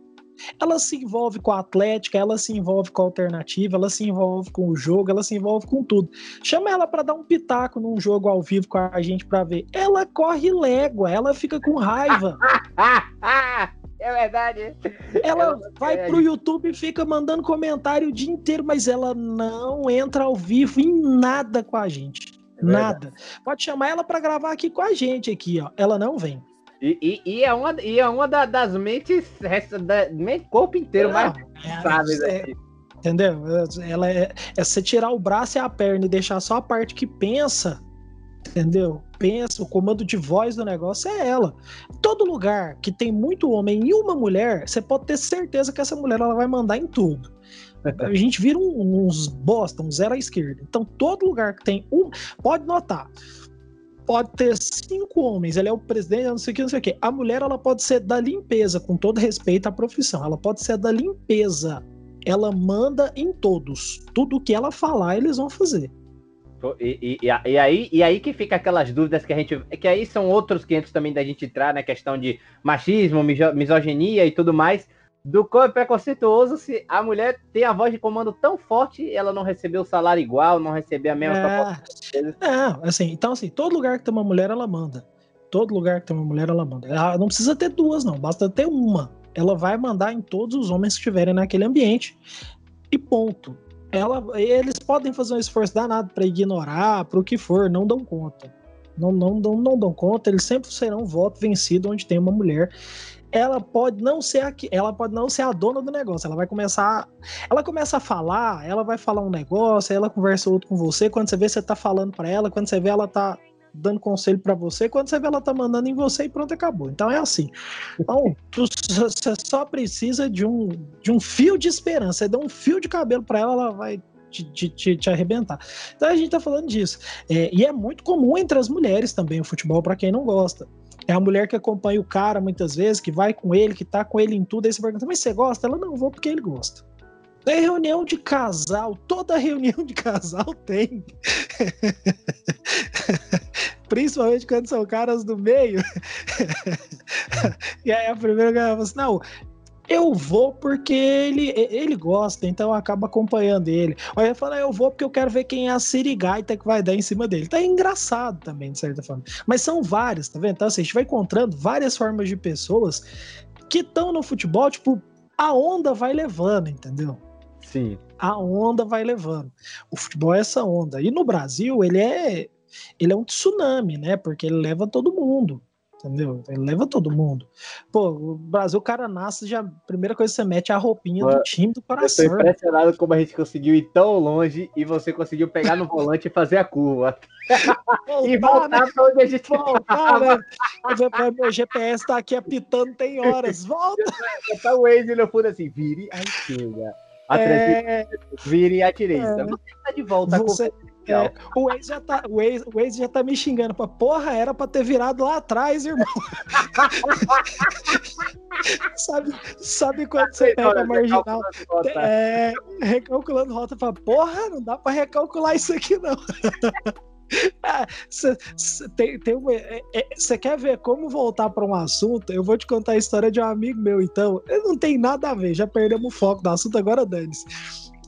Ela se envolve com a Atlética, ela se envolve com a alternativa, ela se envolve com o jogo, ela se envolve com tudo. Chama ela para dar um pitaco num jogo ao vivo com a gente para ver. Ela corre légua, ela fica com raiva. É verdade. Ela, ela vai é pro YouTube e fica mandando comentário o dia inteiro, mas ela não entra ao vivo em nada com a gente. É nada. Pode chamar ela para gravar aqui com a gente aqui, ó. Ela não vem. E, e, e é uma, e é uma da, das mentes, da, mente, corpo inteiro não, mais é, é, aqui. Entendeu? Ela é, é você tirar o braço e a perna e deixar só a parte que pensa entendeu? Pensa, o comando de voz do negócio é ela. Todo lugar que tem muito homem e uma mulher, você pode ter certeza que essa mulher ela vai mandar em tudo. A gente vira uns bosta, um zero à esquerda. Então, todo lugar que tem um. Pode notar. pode ter cinco homens, ele é o presidente, não sei o que, não sei o que. A mulher, ela pode ser da limpeza, com todo respeito à profissão. Ela pode ser da limpeza. Ela manda em todos. Tudo que ela falar, eles vão fazer. E, e, e, aí, e aí que fica aquelas dúvidas que a gente. Que aí são outros 500 também da gente entrar na questão de machismo, misoginia e tudo mais. Do quão é preconceituoso se a mulher tem a voz de comando tão forte ela não recebeu o salário igual, não receber a mesma é... Não, assim, então assim, todo lugar que tem uma mulher, ela manda. Todo lugar que tem uma mulher, ela manda. Ela não precisa ter duas, não, basta ter uma. Ela vai mandar em todos os homens que estiverem naquele ambiente. E ponto ela, eles podem fazer um esforço danado para ignorar, para o que for, não dão conta. Não, não, não, não dão conta, eles sempre serão voto vencido onde tem uma mulher. Ela pode não ser aqui, ela pode não ser a dona do negócio. Ela vai começar, ela começa a falar, ela vai falar um negócio, ela conversa outro com você. Quando você vê, você tá falando para ela, quando você vê, ela tá dando conselho para você, quando você vê ela tá mandando em você e pronto, acabou. Então é assim. Então, você só precisa de um, de um fio de esperança. Você dá um fio de cabelo para ela, ela vai te, te, te, arrebentar. Então a gente tá falando disso. É, e é muito comum entre as mulheres também o futebol, para quem não gosta. É a mulher que acompanha o cara muitas vezes, que vai com ele, que tá com ele em tudo, aí você pergunta, mas você gosta? Ela não, vou porque ele gosta. É reunião de casal, toda reunião de casal tem. Principalmente quando são caras do meio. e aí a primeira galera fala assim: não, eu vou porque ele, ele gosta, então acaba acompanhando ele. Aí eu falo, eu vou porque eu quero ver quem é a sirigaita que vai dar em cima dele. Tá engraçado também, de certa forma. Mas são várias, tá vendo? Então, assim, a gente vai encontrando várias formas de pessoas que estão no futebol, tipo, a onda vai levando, entendeu? Sim. A onda vai levando. O futebol é essa onda. E no Brasil, ele é ele é um tsunami, né? Porque ele leva todo mundo. Entendeu? Ele leva todo mundo. Pô, o Brasil, o cara nasce, já a primeira coisa que você mete é a roupinha do time do coração. Eu tô impressionado como a gente conseguiu ir tão longe e você conseguiu pegar no volante e fazer a curva. Voltar, e voltar né? pra onde a gente voltar, né? Meu GPS tá aqui apitando tem horas. Volta! Tá o Waze no fundo assim, vire a esquerda. A é... vire a direita. É... Você tá de volta. Você... É, o ex já tá, o ex, o ex já tá me xingando pra porra, era pra ter virado lá atrás, irmão. sabe, sabe quando você pega a marginal? É, recalculando rota pra porra, não dá pra recalcular isso aqui, não. Ah, tem, tem é, é, quer ver como voltar para um assunto? Eu vou te contar a história de um amigo meu, então. Não tem nada a ver, já perdemos o foco do assunto, agora dane-se.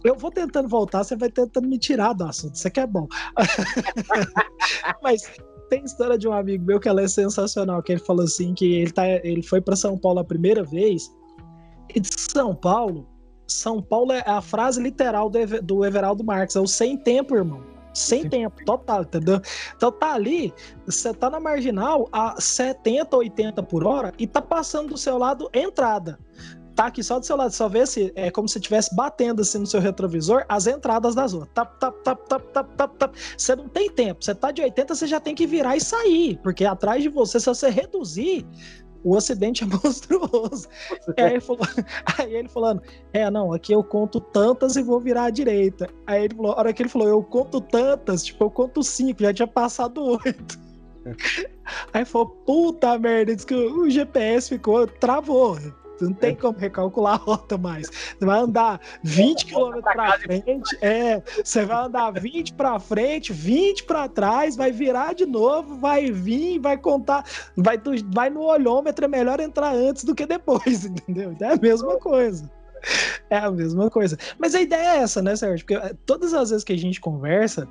Eu vou tentando voltar, você vai tentando me tirar do assunto, isso aqui é bom. Mas tem história de um amigo meu que ela é sensacional, que ele falou assim que ele, tá, ele foi para São Paulo a primeira vez, e de São Paulo, São Paulo é a frase literal do, do Everaldo Marques, é o sem tempo, irmão. Sem Sim. tempo, total, entendeu? Então tá ali, você tá na marginal a 70, 80 por hora e tá passando do seu lado entrada. Tá aqui só do seu lado, só vê se é como se estivesse batendo assim no seu retrovisor as entradas das ruas. Tap, tap, tap, tap, tap, tap, tap. Você não tem tempo. Você tá de 80, você já tem que virar e sair, porque atrás de você, se você reduzir, o acidente é monstruoso. Aí ele, falou, aí ele falando, é, não, aqui eu conto tantas e vou virar à direita. Aí ele falou, a hora que ele falou, eu conto tantas, tipo, eu conto cinco, já tinha passado oito. Aí falou, puta merda, diz que o GPS ficou, travou. Não tem como recalcular a rota mais. Você vai andar 20 km para frente, é, você vai andar 20 para frente, 20 para trás, vai virar de novo, vai vir, vai contar, vai, vai no olhômetro, é melhor entrar antes do que depois, entendeu? Então é a mesma coisa. É a mesma coisa. Mas a ideia é essa, né, Sérgio? Porque eh, todas as vezes que a gente conversa,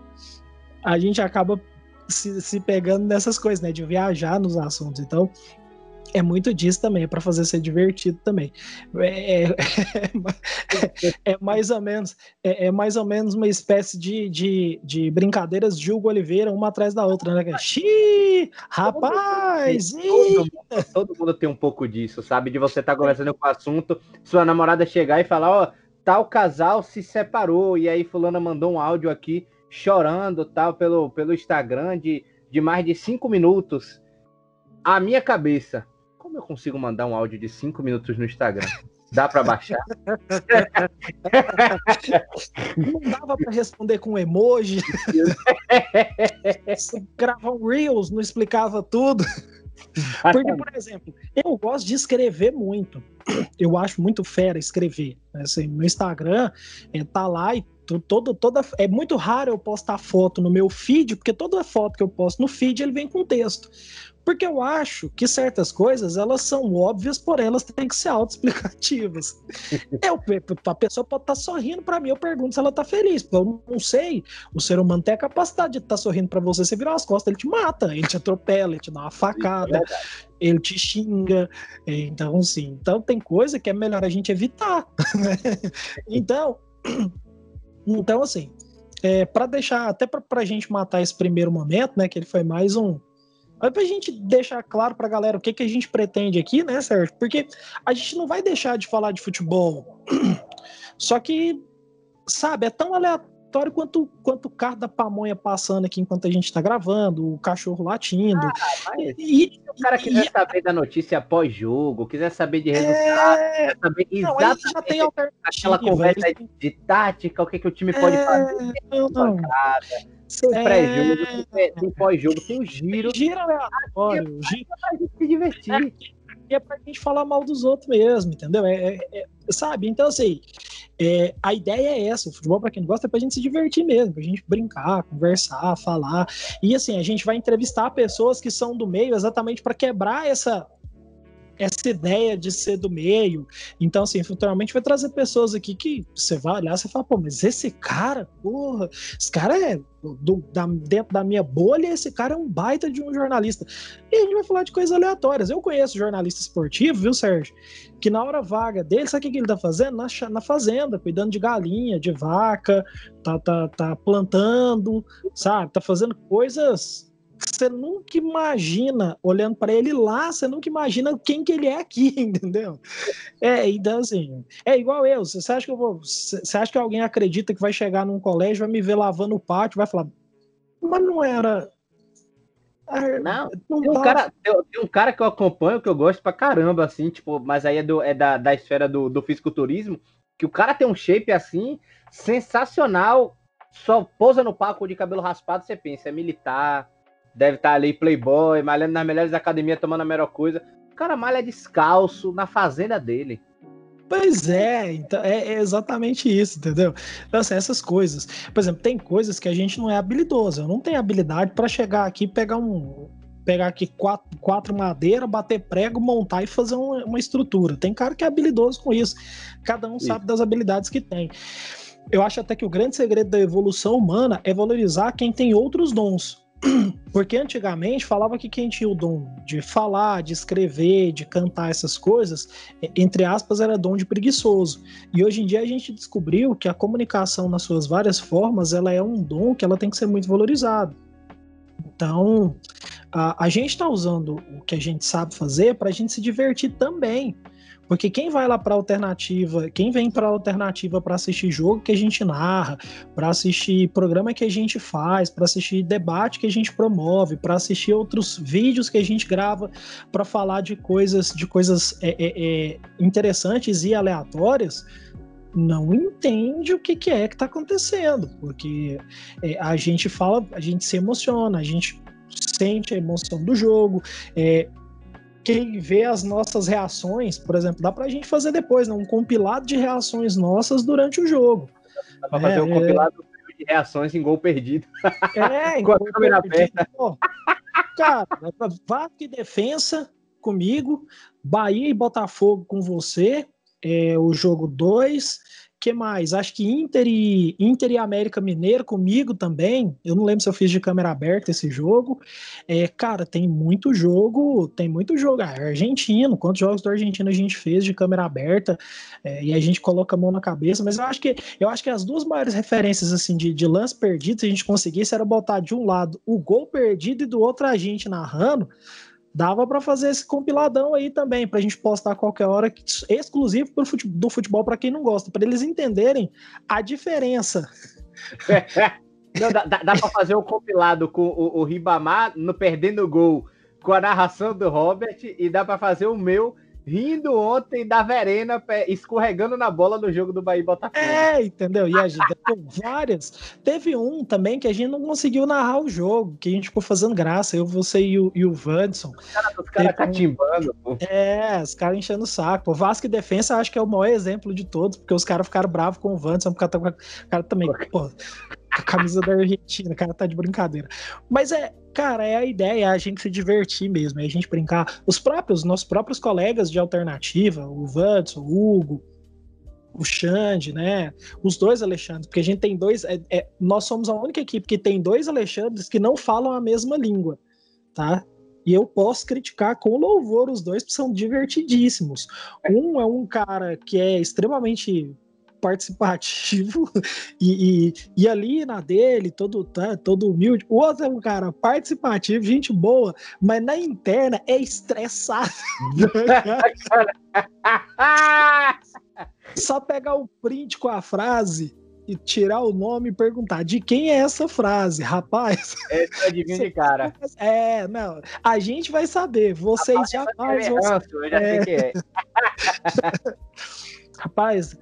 a gente acaba se, se pegando nessas coisas, né? De viajar nos assuntos. Então, é muito disso também, é para fazer ser divertido também. É, é, é, mais ou menos é, é, mais ou menos uma espécie de, de, de brincadeiras de Hugo Oliveira, uma atrás da outra, né? Xiii, rapaz! Todo mundo, todo mundo, tem um pouco disso, sabe? De você estar tá conversando com o assunto, sua namorada chegar e falar, ó, oh, tal casal se separou, e aí fulana mandou um áudio aqui chorando, tal, pelo, pelo Instagram de, de mais de cinco minutos. A minha cabeça, como eu consigo mandar um áudio de 5 minutos no Instagram? Dá para baixar? Não dava para responder com emoji. gravar um Reels não explicava tudo. Porque, por exemplo, eu gosto de escrever muito. Eu acho muito fera escrever. Assim, meu Instagram é, tá lá e todo, toda, é muito raro eu postar foto no meu feed, porque toda foto que eu posto no feed ele vem com texto. Porque eu acho que certas coisas, elas são óbvias, porém elas têm que ser autoexplicativas. eu, a pessoa pode estar tá sorrindo para mim, eu pergunto se ela está feliz. Eu não sei. O ser humano tem a capacidade de estar tá sorrindo para você, você virar as costas, ele te mata, ele te atropela, ele te dá uma facada, é ele te xinga. Então, sim. Então tem coisa que é melhor a gente evitar. Né? então, então assim, é, para deixar, até para a gente matar esse primeiro momento, né, que ele foi mais um mas pra gente deixar claro pra galera o que, que a gente pretende aqui, né, Sérgio? Porque a gente não vai deixar de falar de futebol. Só que, sabe, é tão aleatório quanto, quanto o carro da pamonha passando aqui enquanto a gente tá gravando, o cachorro latindo. Ah, e, se o cara quiser e, saber da notícia pós-jogo, quiser saber de resultado, é... quiser saber exatamente não, já tem aquela conversa de, de tática, o que, que o time pode é... fazer. Não, não. Tem é... pré-jogo, tem pós-jogo, tem o giro. Gira aleatório. Né? É gira pra gente se divertir. É, é pra gente falar mal dos outros mesmo, entendeu? É, é, é sabe? Então, assim, é, a ideia é essa. O futebol, para quem gosta, é pra gente se divertir mesmo, pra gente brincar, conversar, falar. E, assim, a gente vai entrevistar pessoas que são do meio exatamente para quebrar essa essa ideia de ser do meio. Então, assim, futuramente vai trazer pessoas aqui que você vai olhar e fala, pô, mas esse cara, porra, esse cara é do, da, dentro da minha bolha, esse cara é um baita de um jornalista. E a gente vai falar de coisas aleatórias. Eu conheço jornalista esportivo, viu, Sérgio? Que na hora vaga dele, sabe o que ele tá fazendo? Na, na fazenda, cuidando de galinha, de vaca, tá, tá, tá plantando, sabe? Tá fazendo coisas você nunca imagina, olhando para ele lá, você nunca imagina quem que ele é aqui, entendeu? É, então assim, é igual eu, você acha que eu vou, você acha que alguém acredita que vai chegar num colégio, vai me ver lavando o pátio, vai falar, mas não era... Não, não tem, um cara, tem, um cara que eu acompanho que eu gosto pra caramba, assim, tipo, mas aí é, do, é da, da esfera do, do fisiculturismo, que o cara tem um shape assim, sensacional, só pousa no palco de cabelo raspado, você pensa, é militar, deve estar tá ali playboy, malhando nas melhores academias, tomando a melhor coisa. O cara malha descalço na fazenda dele. Pois é, então é, exatamente isso, entendeu? Então, assim, essas coisas. Por exemplo, tem coisas que a gente não é habilidoso. Eu não tenho habilidade para chegar aqui pegar um. Pegar aqui quatro, quatro madeiras, bater prego, montar e fazer uma, uma, estrutura. Tem cara que é habilidoso com isso. Cada um sabe das habilidades que tem. Eu acho até que o grande segredo da evolução humana é valorizar quem tem outros dons. Porque antigamente falava que quem tinha o dom de falar, de escrever, de cantar essas coisas, entre aspas, era dom de preguiçoso. E hoje em dia a gente descobriu que a comunicação nas suas várias formas, ela é um dom que ela tem que ser muito valorizado. Então, a, a gente está usando o que a gente sabe fazer para a gente se divertir também. Porque quem vai lá para alternativa, quem vem para alternativa para assistir jogo que a gente narra, para assistir programa que a gente faz, para assistir debate que a gente promove, para assistir outros vídeos que a gente grava para falar de coisas, de coisas é, é, é, interessantes e aleatórias, não entende o que, que é que está acontecendo, porque é, a gente fala, a gente se emociona, a gente sente a emoção do jogo, é, quem vê as nossas reações, por exemplo, dá pra gente fazer depois, né? um compilado de reações nossas durante o jogo. Dá pra fazer é, um compilado de reações em gol perdido. É, com a câmera aberta. Cara, Vasco e Defensa comigo, Bahia e Botafogo com você, é, o jogo 2, que mais? Acho que Inter e, Inter e América Mineiro comigo também. Eu não lembro se eu fiz de câmera aberta esse jogo. É, cara, tem muito jogo, tem muito jogo. Ah, argentino, quantos jogos do argentino a gente fez de câmera aberta? É, e a gente coloca a mão na cabeça. Mas eu acho que eu acho que as duas maiores referências assim de, de lance perdido, se a gente conseguisse, era botar de um lado o gol perdido e do outro a gente narrando dava para fazer esse compiladão aí também, para a gente postar a qualquer hora, exclusivo do futebol para quem não gosta, para eles entenderem a diferença. não, dá dá para fazer o compilado com o, o Ribamar no perdendo gol, com a narração do Robert, e dá para fazer o meu rindo ontem da Verena escorregando na bola no jogo do Bahia Botafogo. É, entendeu? E a gente tem várias. Teve um também que a gente não conseguiu narrar o jogo, que a gente ficou fazendo graça, eu, você e o, e o Vanson. Os caras cara catimbando, pô. É, os caras enchendo o saco. O Vasco e Defensa acho que é o maior exemplo de todos, porque os caras ficaram bravos com o Vanson, porque o cara também, pô, a camisa da Argentina, o cara tá de brincadeira. Mas é, cara, é a ideia, é a gente se divertir mesmo, é a gente brincar. Os próprios, nossos próprios colegas de alternativa, o Vanson, o Hugo, o Xande, né? Os dois Alexandres, porque a gente tem dois. É, é, nós somos a única equipe que tem dois Alexandres que não falam a mesma língua, tá? E eu posso criticar com louvor os dois, porque são divertidíssimos. Um é um cara que é extremamente participativo e, e, e, ali na dele, todo, tá, todo humilde. O outro é um cara participativo, gente boa, mas na interna é estressado. Só pegar o print com a frase e tirar o nome e perguntar de quem é essa frase, rapaz. É adivinho de cara. É, não. A gente vai saber. Vocês rapaz, já fazem. Eu já é. sei que é. Rapaz,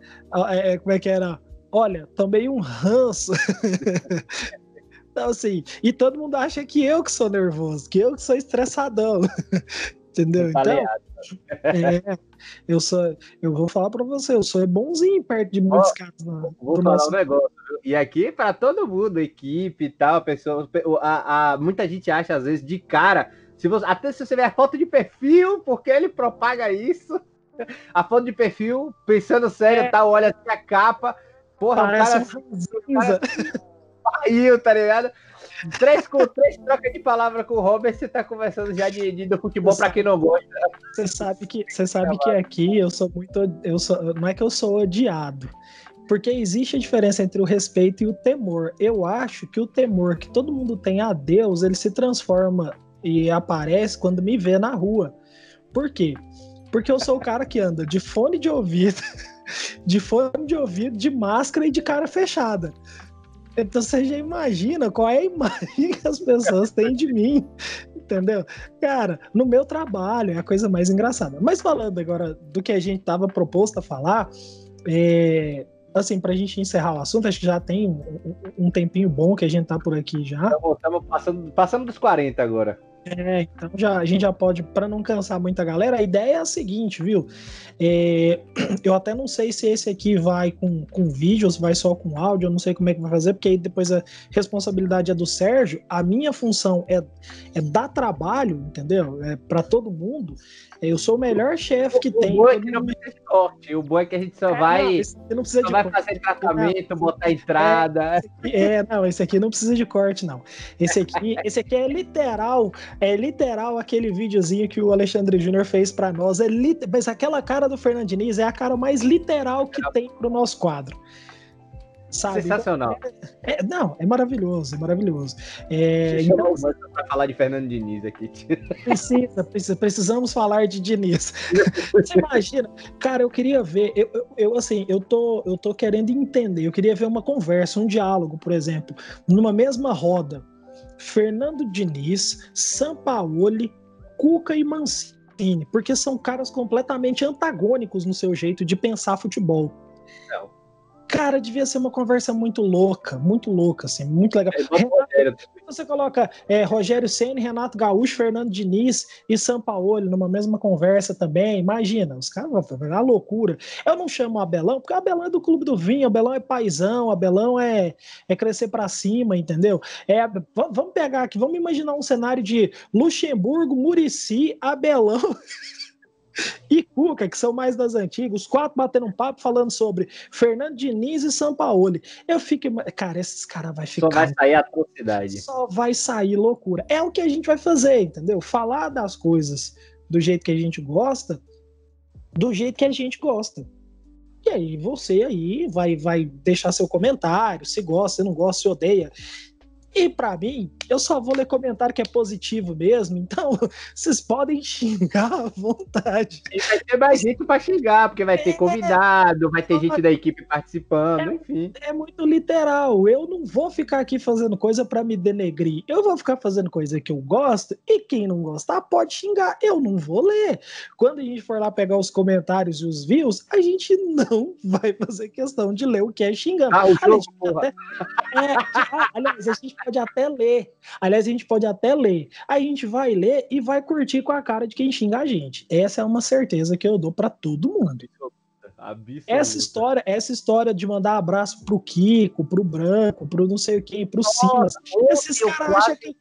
é, como é que era? Olha, tomei um ranço. então, assim, e todo mundo acha que eu que sou nervoso, que eu que sou estressadão. Entendeu? Então, é, eu sou, eu vou falar para você, eu sou bonzinho perto de muitos oh, caras. Vou falar nosso... um negócio? E aqui para todo mundo, equipe e tal, pessoas, a, a, muita gente acha às vezes de cara, se você, até se você ver a foto de perfil, porque ele propaga isso, a foto de perfil, pensando sério, é. tal, olha assim a capa, porra, Parece o cara, um cara saiu, tá ligado? Três, com, três trocas de palavra com o Robert, você tá conversando já de, de do futebol para quem não gosta. Você sabe que, você sabe que aqui eu sou muito. Eu sou, não é que eu sou odiado. Porque existe a diferença entre o respeito e o temor. Eu acho que o temor que todo mundo tem a Deus, ele se transforma e aparece quando me vê na rua. Por quê? Porque eu sou o cara que anda de fone de ouvido, de fone de ouvido, de máscara e de cara fechada. Então você já imagina qual é a imagem que as pessoas têm de mim, entendeu? Cara, no meu trabalho é a coisa mais engraçada. Mas falando agora do que a gente estava proposto a falar, é, assim, pra gente encerrar o assunto, acho que já tem um, um tempinho bom que a gente tá por aqui já. Estamos passando, passando dos 40 agora. É, então já, a gente já pode, para não cansar muita galera, a ideia é a seguinte, viu? É, eu até não sei se esse aqui vai com, com vídeo ou se vai só com áudio, eu não sei como é que vai fazer, porque aí depois a responsabilidade é do Sérgio. A minha função é, é dar trabalho, entendeu? É para todo mundo. Eu sou o melhor chefe que o tem. O bom é que não precisa de corte. O bom é que a gente só é, vai, não, não só vai fazer tratamento, botar entrada. É, é, não, esse aqui não precisa de corte, não. Esse aqui, esse aqui é literal, é literal aquele videozinho que o Alexandre Júnior fez para nós. É lit... Mas aquela cara do Fernando Diniz é a cara mais literal que tem pro nosso quadro. Sabe? Sensacional. É, é, não, é maravilhoso, é maravilhoso. É, então, para falar de Fernando Diniz aqui. Precisa, precisa, precisamos falar de Diniz. Você imagina, cara, eu queria ver, eu, eu, eu, assim, eu tô, eu tô querendo entender, eu queria ver uma conversa, um diálogo, por exemplo, numa mesma roda, Fernando Diniz, Sampaoli, Cuca e Mancini, porque são caras completamente antagônicos no seu jeito de pensar futebol. Não. Cara, devia ser uma conversa muito louca, muito louca, assim, muito legal. É, Renato, você coloca é, Rogério Senna, Renato Gaúcho, Fernando Diniz e Sampaoli numa mesma conversa também. Imagina, os caras vão uma loucura. Eu não chamo o Abelão, porque o Abelão é do Clube do Vinho, o Abelão é paizão, o Abelão é, é crescer para cima, entendeu? É, vamos pegar aqui, vamos imaginar um cenário de Luxemburgo, Murici, Abelão. e Cuca, que são mais das antigas, os quatro batendo um papo falando sobre Fernando Diniz e Sampaoli. Eu fico, cara, esses caras vai ficar. Só vai sair atrocidade. Só vai sair loucura. É o que a gente vai fazer, entendeu? Falar das coisas do jeito que a gente gosta, do jeito que a gente gosta. E aí você aí vai, vai deixar seu comentário, se gosta, se não gosta, se odeia. E para mim, eu só vou ler comentário que é positivo mesmo, então vocês podem xingar à vontade. E vai ter mais gente para xingar, porque vai ter é, convidado, vai ter gente da equipe participando, é, enfim. É muito literal. Eu não vou ficar aqui fazendo coisa para me denegrir. Eu vou ficar fazendo coisa que eu gosto e quem não gostar pode xingar. Eu não vou ler. Quando a gente for lá pegar os comentários e os views, a gente não vai fazer questão de ler o que é xingando. Ah, o jogo, até, é, ah, aliás, a gente pode até ler. Aliás, a gente pode até ler. A gente vai ler e vai curtir com a cara de quem xinga a gente. Essa é uma certeza que eu dou para todo mundo. Essa história, essa história de mandar abraço pro Kiko, pro Branco, pro não sei o quem, pro Simas. Esses caras acham que.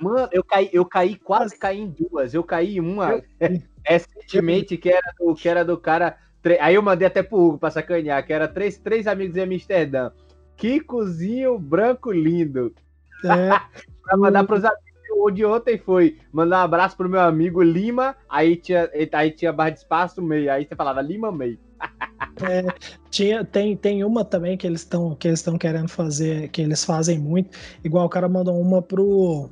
Mano, eu caí, eu caí, quase caí em duas. Eu caí em uma recentemente que era do, que era do cara. Aí eu mandei até pro Hugo pra sacanear, que era três, três amigos em Amsterdã. Kikozinho branco lindo. É. pra mandar pros amigos. O de ontem foi mandar um abraço pro meu amigo Lima, aí tinha, aí tinha barra de espaço meio, aí você falava Lima meio. É, tinha, tem, tem uma também que eles estão que eles estão querendo fazer, que eles fazem muito. Igual o cara mandou uma pro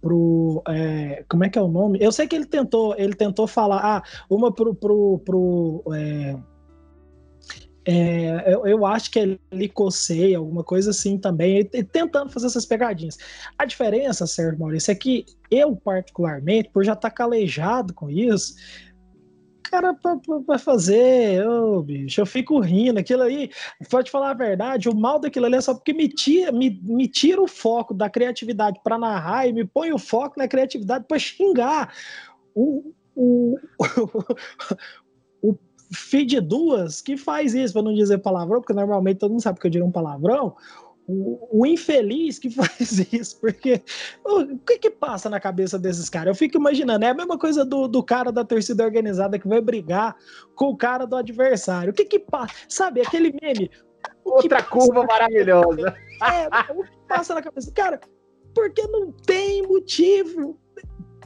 pro é, como é que é o nome? Eu sei que ele tentou, ele tentou falar, ah, uma pro pro, pro é, é, eu, eu, acho que é Licocei, alguma coisa assim também, e, tentando fazer essas pegadinhas. A diferença, Sérgio Maurício, é que eu, particularmente, por já estar tá calejado com isso, cara, vai fazer, bicho, eu fico rindo, aquilo aí, pode falar a verdade, o mal daquilo ali é só porque me tira, me, me tira o foco da criatividade para narrar e me põe o foco na criatividade para xingar. O, o, feed duas que faz isso, para não dizer palavrão, porque normalmente todo mundo sabe que eu digo um palavrão. O, o, infeliz que faz isso, porque o que que passa na cabeça desses caras? Eu fico imaginando, é a mesma coisa do, do cara da torcida organizada que vai brigar com o cara do adversário. O que que passa? Sabe, aquele meme. Outra curva maravilhosa. É, o que passa na cabeça? Cara, porque não tem motivo.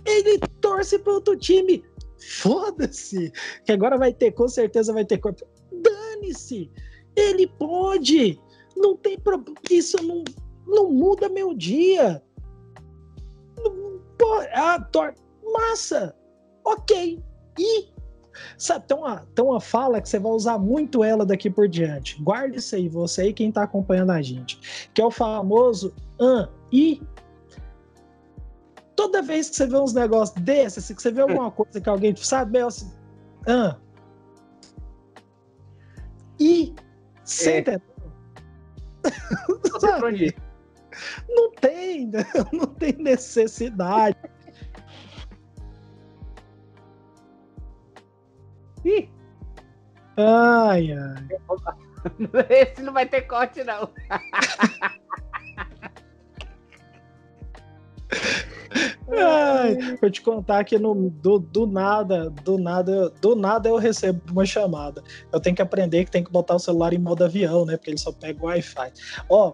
Ele torce para outro time Foda-se! Que agora vai ter, com certeza vai ter corpo. Dane-se! Ele pode! Não tem problema. Isso não, não muda meu dia. Não, ah, tor... Massa! Ok. E Sabe, tem uma, tem uma fala que você vai usar muito ela daqui por diante. Guarde isso aí, você e quem tá acompanhando a gente. Que é o famoso an, e toda vez que você vê uns negócios desses, assim, que você vê alguma coisa que alguém sabe, é assim, ah, e senta. É. não tem, não tem necessidade. Ih. Ai, ai. Esse não vai ter corte, não. Ai, vou te contar que no, do, do nada, do nada, do nada eu recebo uma chamada. Eu tenho que aprender que tem que botar o celular em modo avião, né? Porque ele só pega o Wi-Fi. Ó,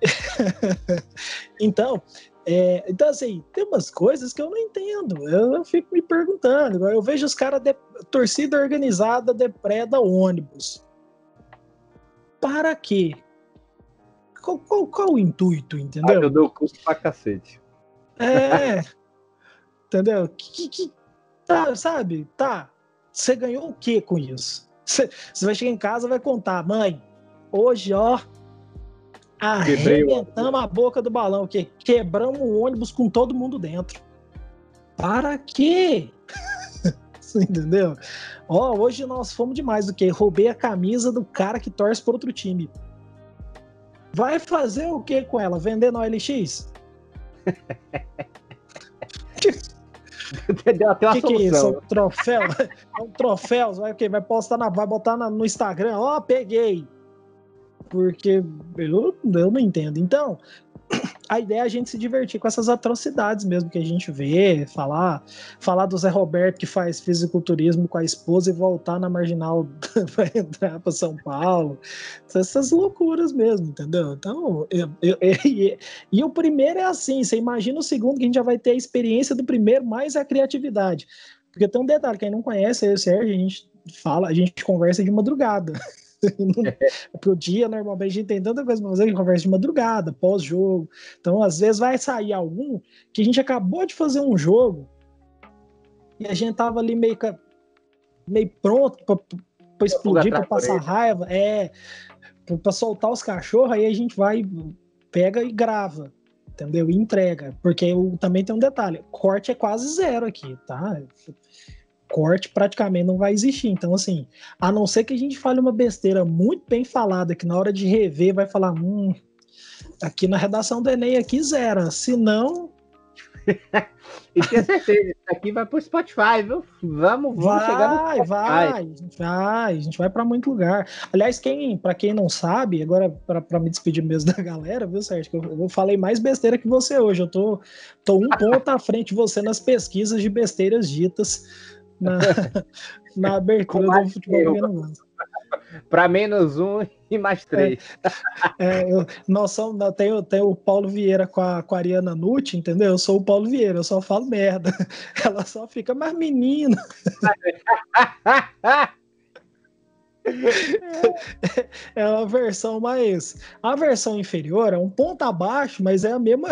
então, é, então, assim, tem umas coisas que eu não entendo. Eu, eu fico me perguntando. Eu vejo os caras, torcida organizada depreda ônibus. Para quê? Qual, qual, qual o intuito, entendeu? Ah, eu dou custo pra cacete. É. entendeu? Que, que, tá, sabe? Tá. Você ganhou o que com isso? Você, vai chegar em casa vai contar, mãe, hoje, ó, arrebentamos a boca do balão, que quebramos o ônibus com todo mundo dentro. Para quê? Você entendeu? Ó, hoje nós fomos demais do que roubei a camisa do cara que torce por outro time. Vai fazer o que com ela? Vender no OLX? Deu até uma que, que é isso? É um troféu? É um troféu? Vai, okay, vai postar na, vai botar na, no Instagram, ó, oh, peguei. Porque eu, eu não entendo. Então, a ideia é a gente se divertir com essas atrocidades mesmo que a gente vê, falar, falar do Zé Roberto que faz fisiculturismo com a esposa e voltar na marginal para entrar para São Paulo, essas loucuras mesmo, entendeu? Então, eu, eu, eu, e, o primeiro é assim, você imagina o segundo que a gente já vai ter a experiência do primeiro mais a criatividade, porque tem um detalhe, quem não conhece eu e o Sérgio, a gente fala, a gente conversa de madrugada. Porque o dia, normalmente, a gente tem tanta coisa pra fazer que conversa de madrugada, pós-jogo. Então, às vezes, vai sair algum que a gente acabou de fazer um jogo e a gente tava ali meio, meio pronto pra, pra explodir, pra passar raiva. É, pra soltar os cachorros, aí a gente vai, pega e grava entendeu? E entrega. Porque eu, também tem um detalhe: corte é quase zero aqui, tá? Corte praticamente não vai existir. Então, assim, a não ser que a gente fale uma besteira muito bem falada, que na hora de rever vai falar, hum, aqui na redação do Enem aqui zero. Se não, e certeza, isso aqui vai pro Spotify, viu? Vamos, vamos vai, chegar no Spotify. Vai, vai, a gente vai para muito lugar. Aliás, quem, para quem não sabe, agora para me despedir mesmo da galera, viu, Sérgio? Eu, eu falei mais besteira que você hoje. Eu tô, tô um ponto à frente de você nas pesquisas de besteiras ditas na, na abertura do futebol para menos um e mais três. É, é, eu, nós somos, tem, tem o Paulo Vieira com a, com a Ariana Nucci, entendeu? Eu sou o Paulo Vieira, eu só falo merda. Ela só fica, mais menina. é uma versão mais. A versão inferior é um ponto abaixo, mas é a mesma,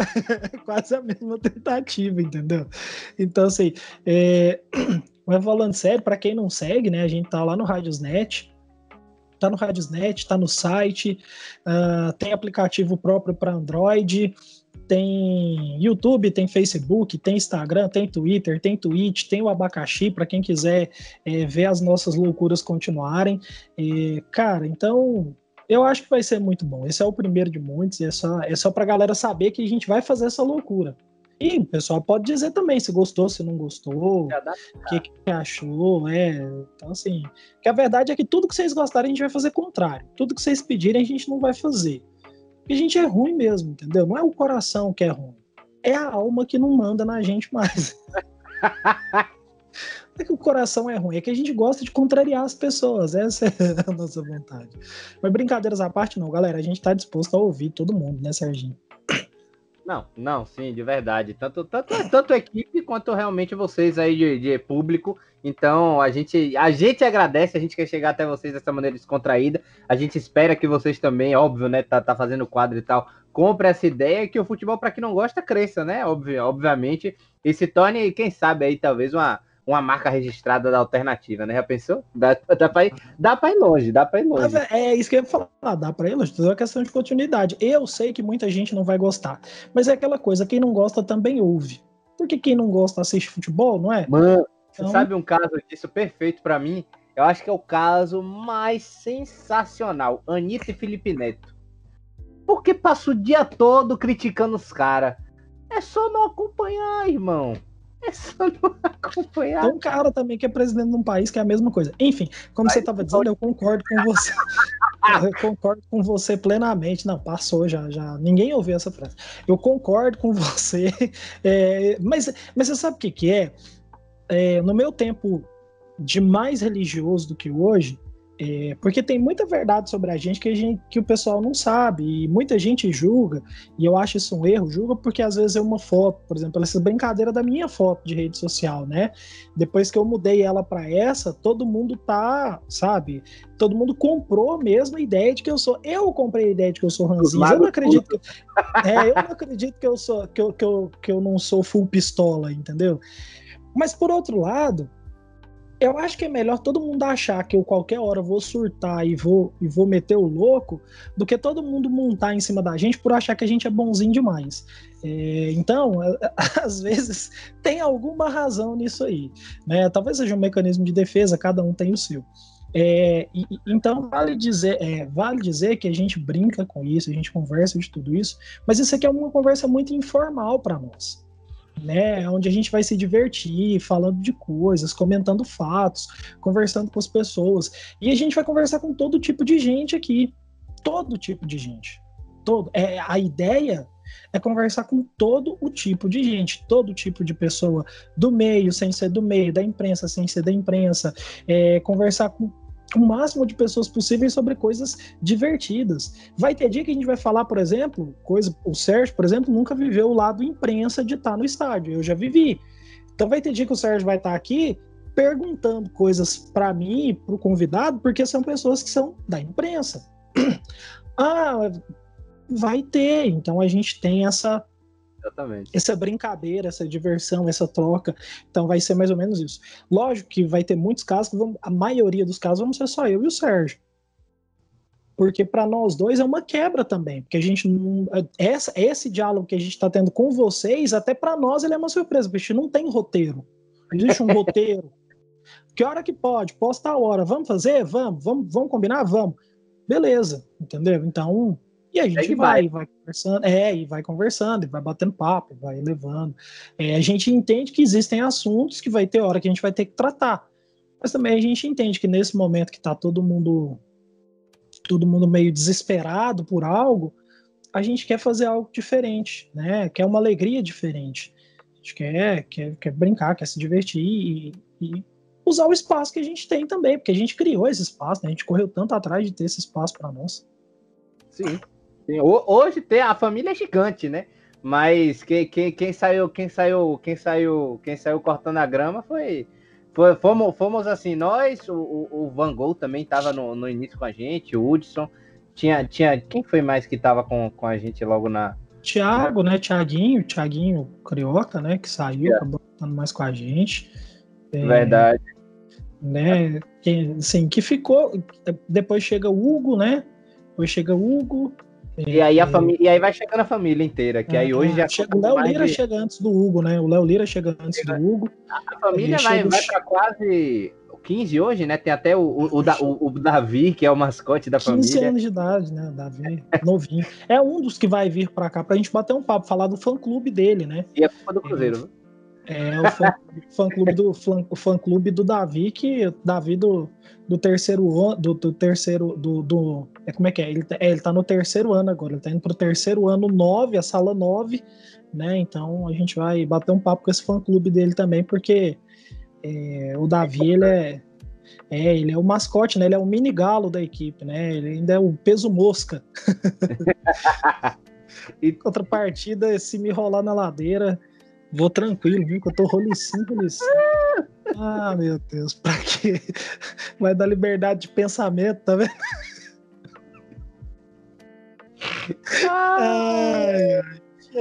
quase a mesma tentativa, entendeu? Então, assim, é... mas falando sério, para quem não segue, né, a gente tá lá no Radiosnet, tá no Radiosnet, tá no site, uh, tem aplicativo próprio para Android, tem YouTube, tem Facebook, tem Instagram, tem Twitter, tem Twitch, tem o Abacaxi para quem quiser é, ver as nossas loucuras continuarem. E, cara, então eu acho que vai ser muito bom. Esse é o primeiro de muitos, é só, é só pra galera saber que a gente vai fazer essa loucura. E o pessoal pode dizer também se gostou, se não gostou, o que, que, achou, é. Então, assim, que a verdade é que tudo que vocês gostarem a gente vai fazer contrário. Tudo que vocês pedirem a gente não vai fazer. E a gente é ruim mesmo, entendeu? Não é o coração que é ruim. É a alma que não manda na gente mais. Não é que o coração é ruim, é que a gente gosta de contrariar as pessoas. Essa é a nossa vontade. Mas brincadeiras à parte, não, galera. A gente tá disposto a ouvir todo mundo, né, Serginho? Não, não, sim, de verdade. Tanto, tanto, tanto equipe quanto realmente vocês aí de, de, público. Então, a gente, a gente agradece, a gente quer chegar até vocês dessa maneira descontraída. A gente espera que vocês também, óbvio, né, tá, tá fazendo quadro e tal, compre essa ideia que o futebol, para quem não gosta, cresça, né? Óbvio, obviamente. E se torne, quem sabe aí, talvez uma, uma marca registrada da alternativa, né? Já pensou? Dá, dá, pra, ir, dá pra ir longe, dá pra ir longe. É, é isso que eu ia falar, dá pra ir longe, tudo é uma questão de continuidade. Eu sei que muita gente não vai gostar, mas é aquela coisa, quem não gosta também ouve. Porque quem não gosta assiste futebol, não é? Mano, então... você sabe um caso disso perfeito para mim? Eu acho que é o caso mais sensacional. Anitta e Felipe Neto. Porque passa o dia todo criticando os caras. É só não acompanhar, irmão. É só não acompanhar. Tem um cara também que é presidente de um país que é a mesma coisa. Enfim, como você estava dizendo, eu concordo com você. eu concordo com você plenamente. Não, passou já, já. Ninguém ouviu essa frase. Eu concordo com você. É, mas, mas você sabe o que, que é? é? No meu tempo de mais religioso do que hoje, é, porque tem muita verdade sobre a gente que, a gente que o pessoal não sabe, e muita gente julga, e eu acho isso um erro, julga porque às vezes é uma foto, por exemplo, essa brincadeira da minha foto de rede social, né? Depois que eu mudei ela para essa, todo mundo tá, sabe? Todo mundo comprou mesmo a ideia de que eu sou. Eu comprei a ideia de que eu sou ranzinza. Eu não acredito que, é, eu não acredito que eu sou que eu, que, eu, que eu não sou full pistola, entendeu? Mas por outro lado, eu acho que é melhor todo mundo achar que eu qualquer hora vou surtar e vou, e vou meter o louco do que todo mundo montar em cima da gente por achar que a gente é bonzinho demais. É, então, às vezes, tem alguma razão nisso aí. Né? Talvez seja um mecanismo de defesa, cada um tem o seu. É, e, então vale dizer, é, vale dizer que a gente brinca com isso, a gente conversa de tudo isso, mas isso aqui é uma conversa muito informal para nós né? Onde a gente vai se divertir, falando de coisas, comentando fatos, conversando com as pessoas. E a gente vai conversar com todo tipo de gente aqui. Todo tipo de gente. Todo. É, a ideia é conversar com todo o tipo de gente, todo tipo de pessoa do meio, sem ser do meio, da imprensa, sem ser da imprensa, é, conversar com o máximo de pessoas possíveis sobre coisas divertidas. Vai ter dia que a gente vai falar, por exemplo, coisa. O Sérgio, por exemplo, nunca viveu o lado imprensa de estar no estádio. Eu já vivi. Então vai ter dia que o Sérgio vai estar aqui perguntando coisas para mim para o convidado, porque são pessoas que são da imprensa. ah, vai ter. Então a gente tem essa Exatamente. essa brincadeira, essa diversão, essa troca. Então vai ser mais ou menos isso. Lógico que vai ter muitos casos que vão, a maioria dos casos vão ser só eu e o Sérgio. Porque para nós dois é uma quebra também, porque a gente não, essa, esse diálogo que a gente está tendo com vocês, até para nós ele é uma surpresa, porque a gente não tem roteiro. Não existe um roteiro. Que hora que pode? Posta a hora. Vamos fazer? Vamos. Vamos, vamos combinar? Vamos. Beleza, entendeu? Então, e a gente vai, vai, vai, conversando, é, e vai conversando, e vai batendo papo, vai levando. É, a gente entende que existem assuntos que vai ter hora que a gente vai ter que tratar. Mas também a gente entende que nesse momento que está todo mundo todo mundo meio desesperado por algo, a gente quer fazer algo diferente, né? Quer uma alegria diferente. A gente quer, quer, quer brincar, quer se divertir e, e usar o espaço que a gente tem também, porque a gente criou esse espaço, né? a gente correu tanto atrás de ter esse espaço para nós. Sim. Sim. Hoje tem a família é gigante, né? Mas quem, quem, quem saiu, quem saiu, quem saiu, quem saiu cortando a grama foi foi, fomos, fomos assim, nós, o, o Van Gogh também estava no, no início com a gente, o Hudson. Tinha, tinha, quem foi mais que estava com, com a gente logo na. Tiago, né? Tiaguinho, Tiaguinho Crioca, né? Que saiu, é. acabou estando mais com a gente. É, Verdade. Né? Que, assim, que ficou. Depois chega o Hugo, né? Depois chega o Hugo, e aí a família, e aí vai chegando a família inteira, que é, aí hoje já chega, o Léo Lira de... chega antes do Hugo, né? O Léo Lira chega antes chega. do Hugo. A família vai, vai para quase 15 hoje, né? Tem até o, o, o, o, Davi, que é o mascote da 15 família. 15 anos de idade, né? Davi, novinho. É um dos que vai vir para cá pra gente bater um papo, falar do fã clube dele, né? E é culpa do Cruzeiro, é, é o fã, fã clube do fã, clube do Davi, que Davi do, do terceiro ano, do, do, terceiro do, do é como é que é? Ele, tá, é, ele tá no terceiro ano agora, ele tá indo pro terceiro ano 9, a sala 9, né? Então a gente vai bater um papo com esse fã clube dele também, porque é, o Davi, ele é, é, ele é o mascote, né? Ele é o mini galo da equipe, né? Ele ainda é o peso mosca. e contrapartida, se me rolar na ladeira, Vou tranquilo, viu? Que eu tô rolicinho, rolicinho. Ah, meu Deus, pra quê? Vai dar liberdade de pensamento, tá vendo? Ai.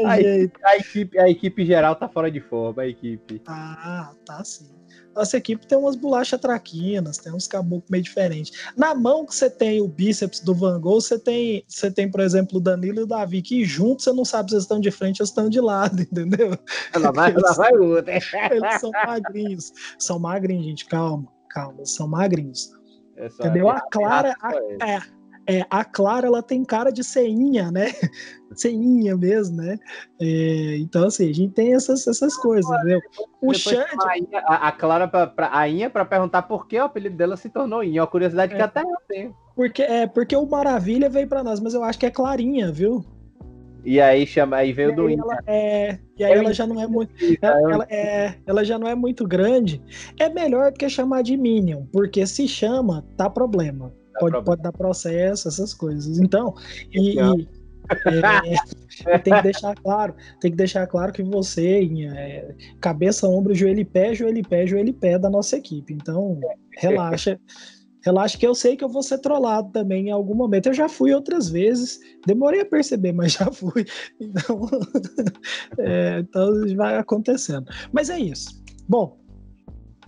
A, a, equipe, a equipe geral tá fora de forma, a equipe. Ah, tá sim nossa equipe tem umas bolachas traquinas, tem uns caboclos meio diferentes. Na mão que você tem o bíceps do Van Gogh, você tem, você tem, por exemplo, o Danilo e o Davi, que juntos você não sabe se eles estão de frente ou estão de lado, entendeu? Ela vai, ela vai outra. Eles são magrinhos. São magrinhos, gente, calma, calma, eles são magrinhos. É entendeu? A Clara, a, é, é, a Clara ela tem cara de ceinha, né? ceinha mesmo, né? É, então, assim, a gente tem essas, essas coisas, entendeu? O Xande... A, a, Clara, pra, pra, a Inha, para perguntar por que o apelido dela se tornou Inha. Uma curiosidade é, que até eu tenho. Porque, é, porque o Maravilha veio para nós, mas eu acho que é Clarinha, viu? E aí chama, aí veio e do aí ela, é, e aí ela já não é muito, ela, ela, é, ela já não é muito grande. É melhor do que chamar de Minion, porque se chama, tá problema pode, pode dar processo, essas coisas. Então, e, e é, tem que deixar claro, tem que deixar claro que você, é, cabeça, ombro, joelho e pé, joelho e pé, joelho e pé da nossa equipe. Então, relaxa. Relaxa que eu sei que eu vou ser trollado também em algum momento. Eu já fui outras vezes, demorei a perceber, mas já fui. Então, é, então vai acontecendo. Mas é isso. Bom,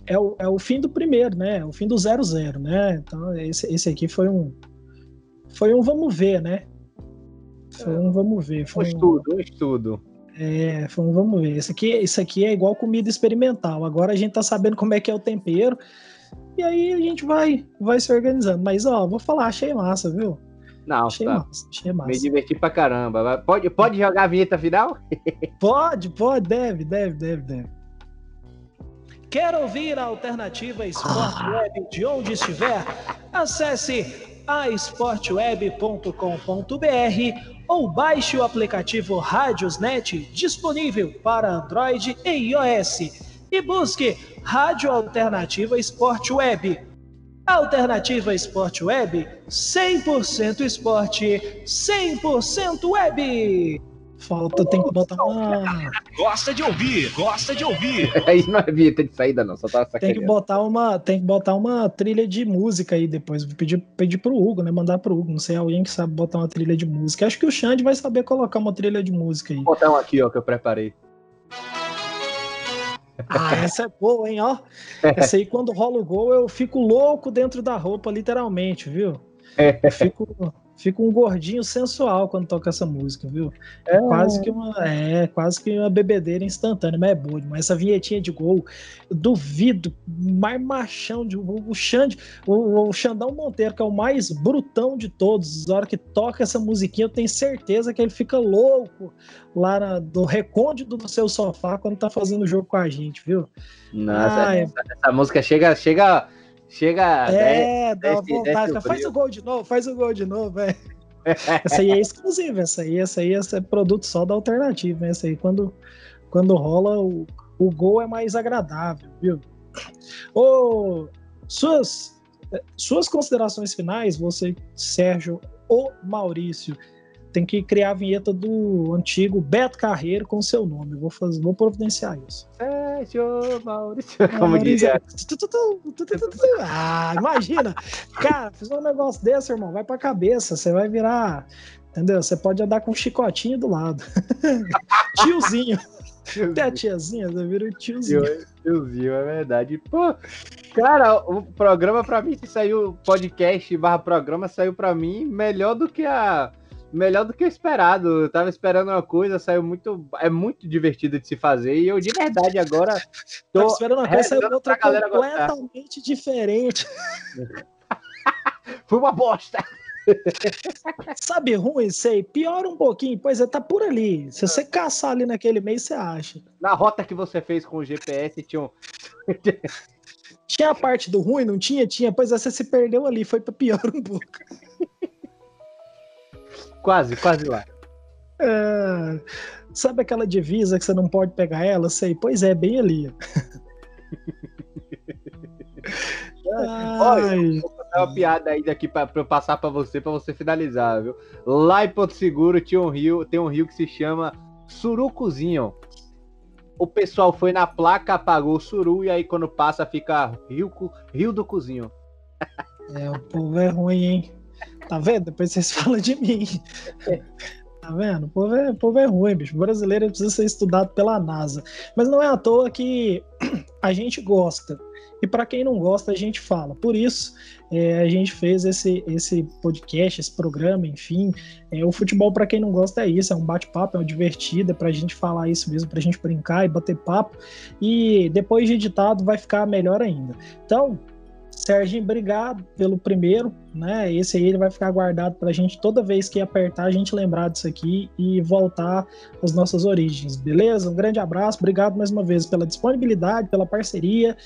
é o, é o fim do primeiro, né? É o fim do 0-0, né? Então, esse, esse aqui foi um. Foi um vamos ver, né? Foi um vamos ver. Foi um estudo, um estudo. É, foi um vamos ver. Isso aqui, isso aqui é igual comida experimental. Agora a gente tá sabendo como é que é o tempero. E aí a gente vai, vai se organizando. Mas, ó, vou falar, achei massa, viu? Não, achei tá. massa, achei massa. Me diverti pra caramba. Pode, pode jogar a vinheta final? pode, pode, deve, deve, deve, deve. Quer ouvir a Alternativa Esporte Web de onde estiver? Acesse aesportweb.com.br ou baixe o aplicativo Rádiosnet disponível para Android e iOS e busque Rádio Alternativa Esporte Web. Alternativa Esporte Web, 100% esporte, 100% web. Falta, tem que botar uma. Gosta de ouvir, gosta de ouvir. Aí não é vinheta de saída, não, só tá Tem que botar uma, tem que botar uma trilha de música aí depois. Vou pedir, pedir pro Hugo, né? Mandar pro Hugo. Não sei, alguém que sabe botar uma trilha de música. Acho que o Xande vai saber colocar uma trilha de música aí. Vou botar uma aqui, ó, que eu preparei. Ah, essa é boa, hein, ó. Essa aí, quando rola o gol, eu fico louco dentro da roupa, literalmente, viu? Eu fico, fica um gordinho sensual quando toca essa música, viu? É quase que uma, é, quase que uma bebedeira instantânea, mas é boa demais. Essa vinhetinha de gol, duvido, mais machão de o Xande, o, o Xandão Monteiro, que é o mais brutão de todos, na hora que toca essa musiquinha, eu tenho certeza que ele fica louco lá na, do recôndito do seu sofá quando tá fazendo o jogo com a gente, viu? Nossa, ah, essa, é... essa música chega, chega Chega. É, dá desce, vontade. Faz o gol de novo, faz o gol de novo, velho. essa aí é exclusiva, essa aí, essa aí essa é produto só da alternativa, né? Essa aí quando, quando rola o, o gol é mais agradável, viu? Ô, suas, suas considerações finais, você, Sérgio ou Maurício, tem que criar a vinheta do antigo Beto Carreiro com seu nome. vou, fazer, vou providenciar isso. Sérgio Maurício. Como diria? Ah, imagina. Cara, fiz um negócio desse, irmão. Vai pra cabeça. Você vai virar. Entendeu? Você pode andar com um chicotinho do lado. Tiozinho. Até a tiazinha, você vira o tiozinho. Tiozinho, é verdade. Pô, cara, o programa pra mim, que saiu podcast barra programa, saiu pra mim melhor do que a melhor do que o esperado. Eu tava esperando uma coisa, saiu muito. É muito divertido de se fazer. E eu de verdade agora. Tô tava esperando uma coisa, saiu outra completamente diferente. Foi uma bosta. Sabe ruim, sei. Piora um pouquinho, pois é, tá por ali. Se você caçar ali naquele mês, você acha. Na rota que você fez com o GPS, tinha um. tinha a parte do ruim, não tinha? Tinha, pois é, você se perdeu ali, foi pra pior um pouco. Quase, quase lá. É, sabe aquela divisa que você não pode pegar ela? Sei, pois é, bem ali. Olha, vou contar uma piada aí daqui pra, pra eu passar pra você, pra você finalizar, viu? Lá em Porto Seguro tinha um rio, tem um rio que se chama Surucuzinho. O pessoal foi na placa, apagou o suru e aí quando passa fica Rio, rio do Cozinho. É, o povo é ruim, hein? Tá vendo? Depois vocês falam de mim. Tá vendo? O povo, é, o povo é ruim, bicho. O brasileiro precisa ser estudado pela NASA. Mas não é à toa que a gente gosta. E para quem não gosta, a gente fala. Por isso, é, a gente fez esse, esse podcast, esse programa, enfim. É, o futebol, para quem não gosta, é isso: é um bate-papo, é um divertido, é para a gente falar isso mesmo, para a gente brincar e bater papo. E depois de editado, vai ficar melhor ainda. Então, Serginho, obrigado pelo primeiro, né? Esse aí ele vai ficar guardado para a gente toda vez que apertar, a gente lembrar disso aqui e voltar às nossas origens, beleza? Um grande abraço, obrigado mais uma vez pela disponibilidade, pela parceria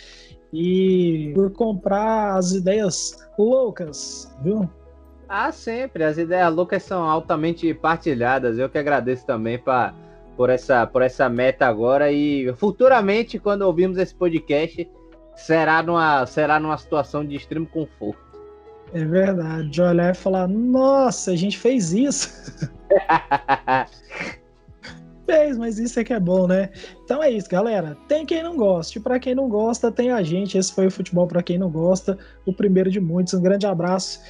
e por comprar as ideias loucas, viu? Ah, sempre. As ideias loucas são altamente partilhadas. Eu que agradeço também pra, por, essa, por essa meta agora e futuramente, quando ouvirmos esse podcast será numa, será numa situação de extremo conforto. É verdade, de olhar e falar, nossa, a gente fez isso. fez, mas isso é que é bom, né? Então é isso, galera. Tem quem não goste. Para quem não gosta, tem a gente. Esse foi o futebol para quem não gosta. O primeiro de muitos. Um grande abraço.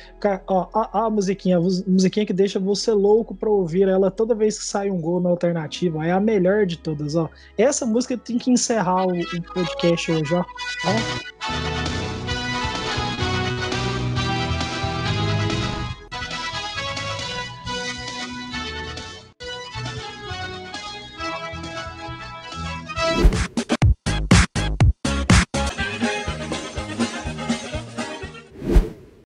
Ó, a, a musiquinha, a musiquinha que deixa você louco para ouvir ela toda vez que sai um gol na alternativa. É a melhor de todas, ó. Essa música tem que encerrar o, o podcast hoje, ó. ó.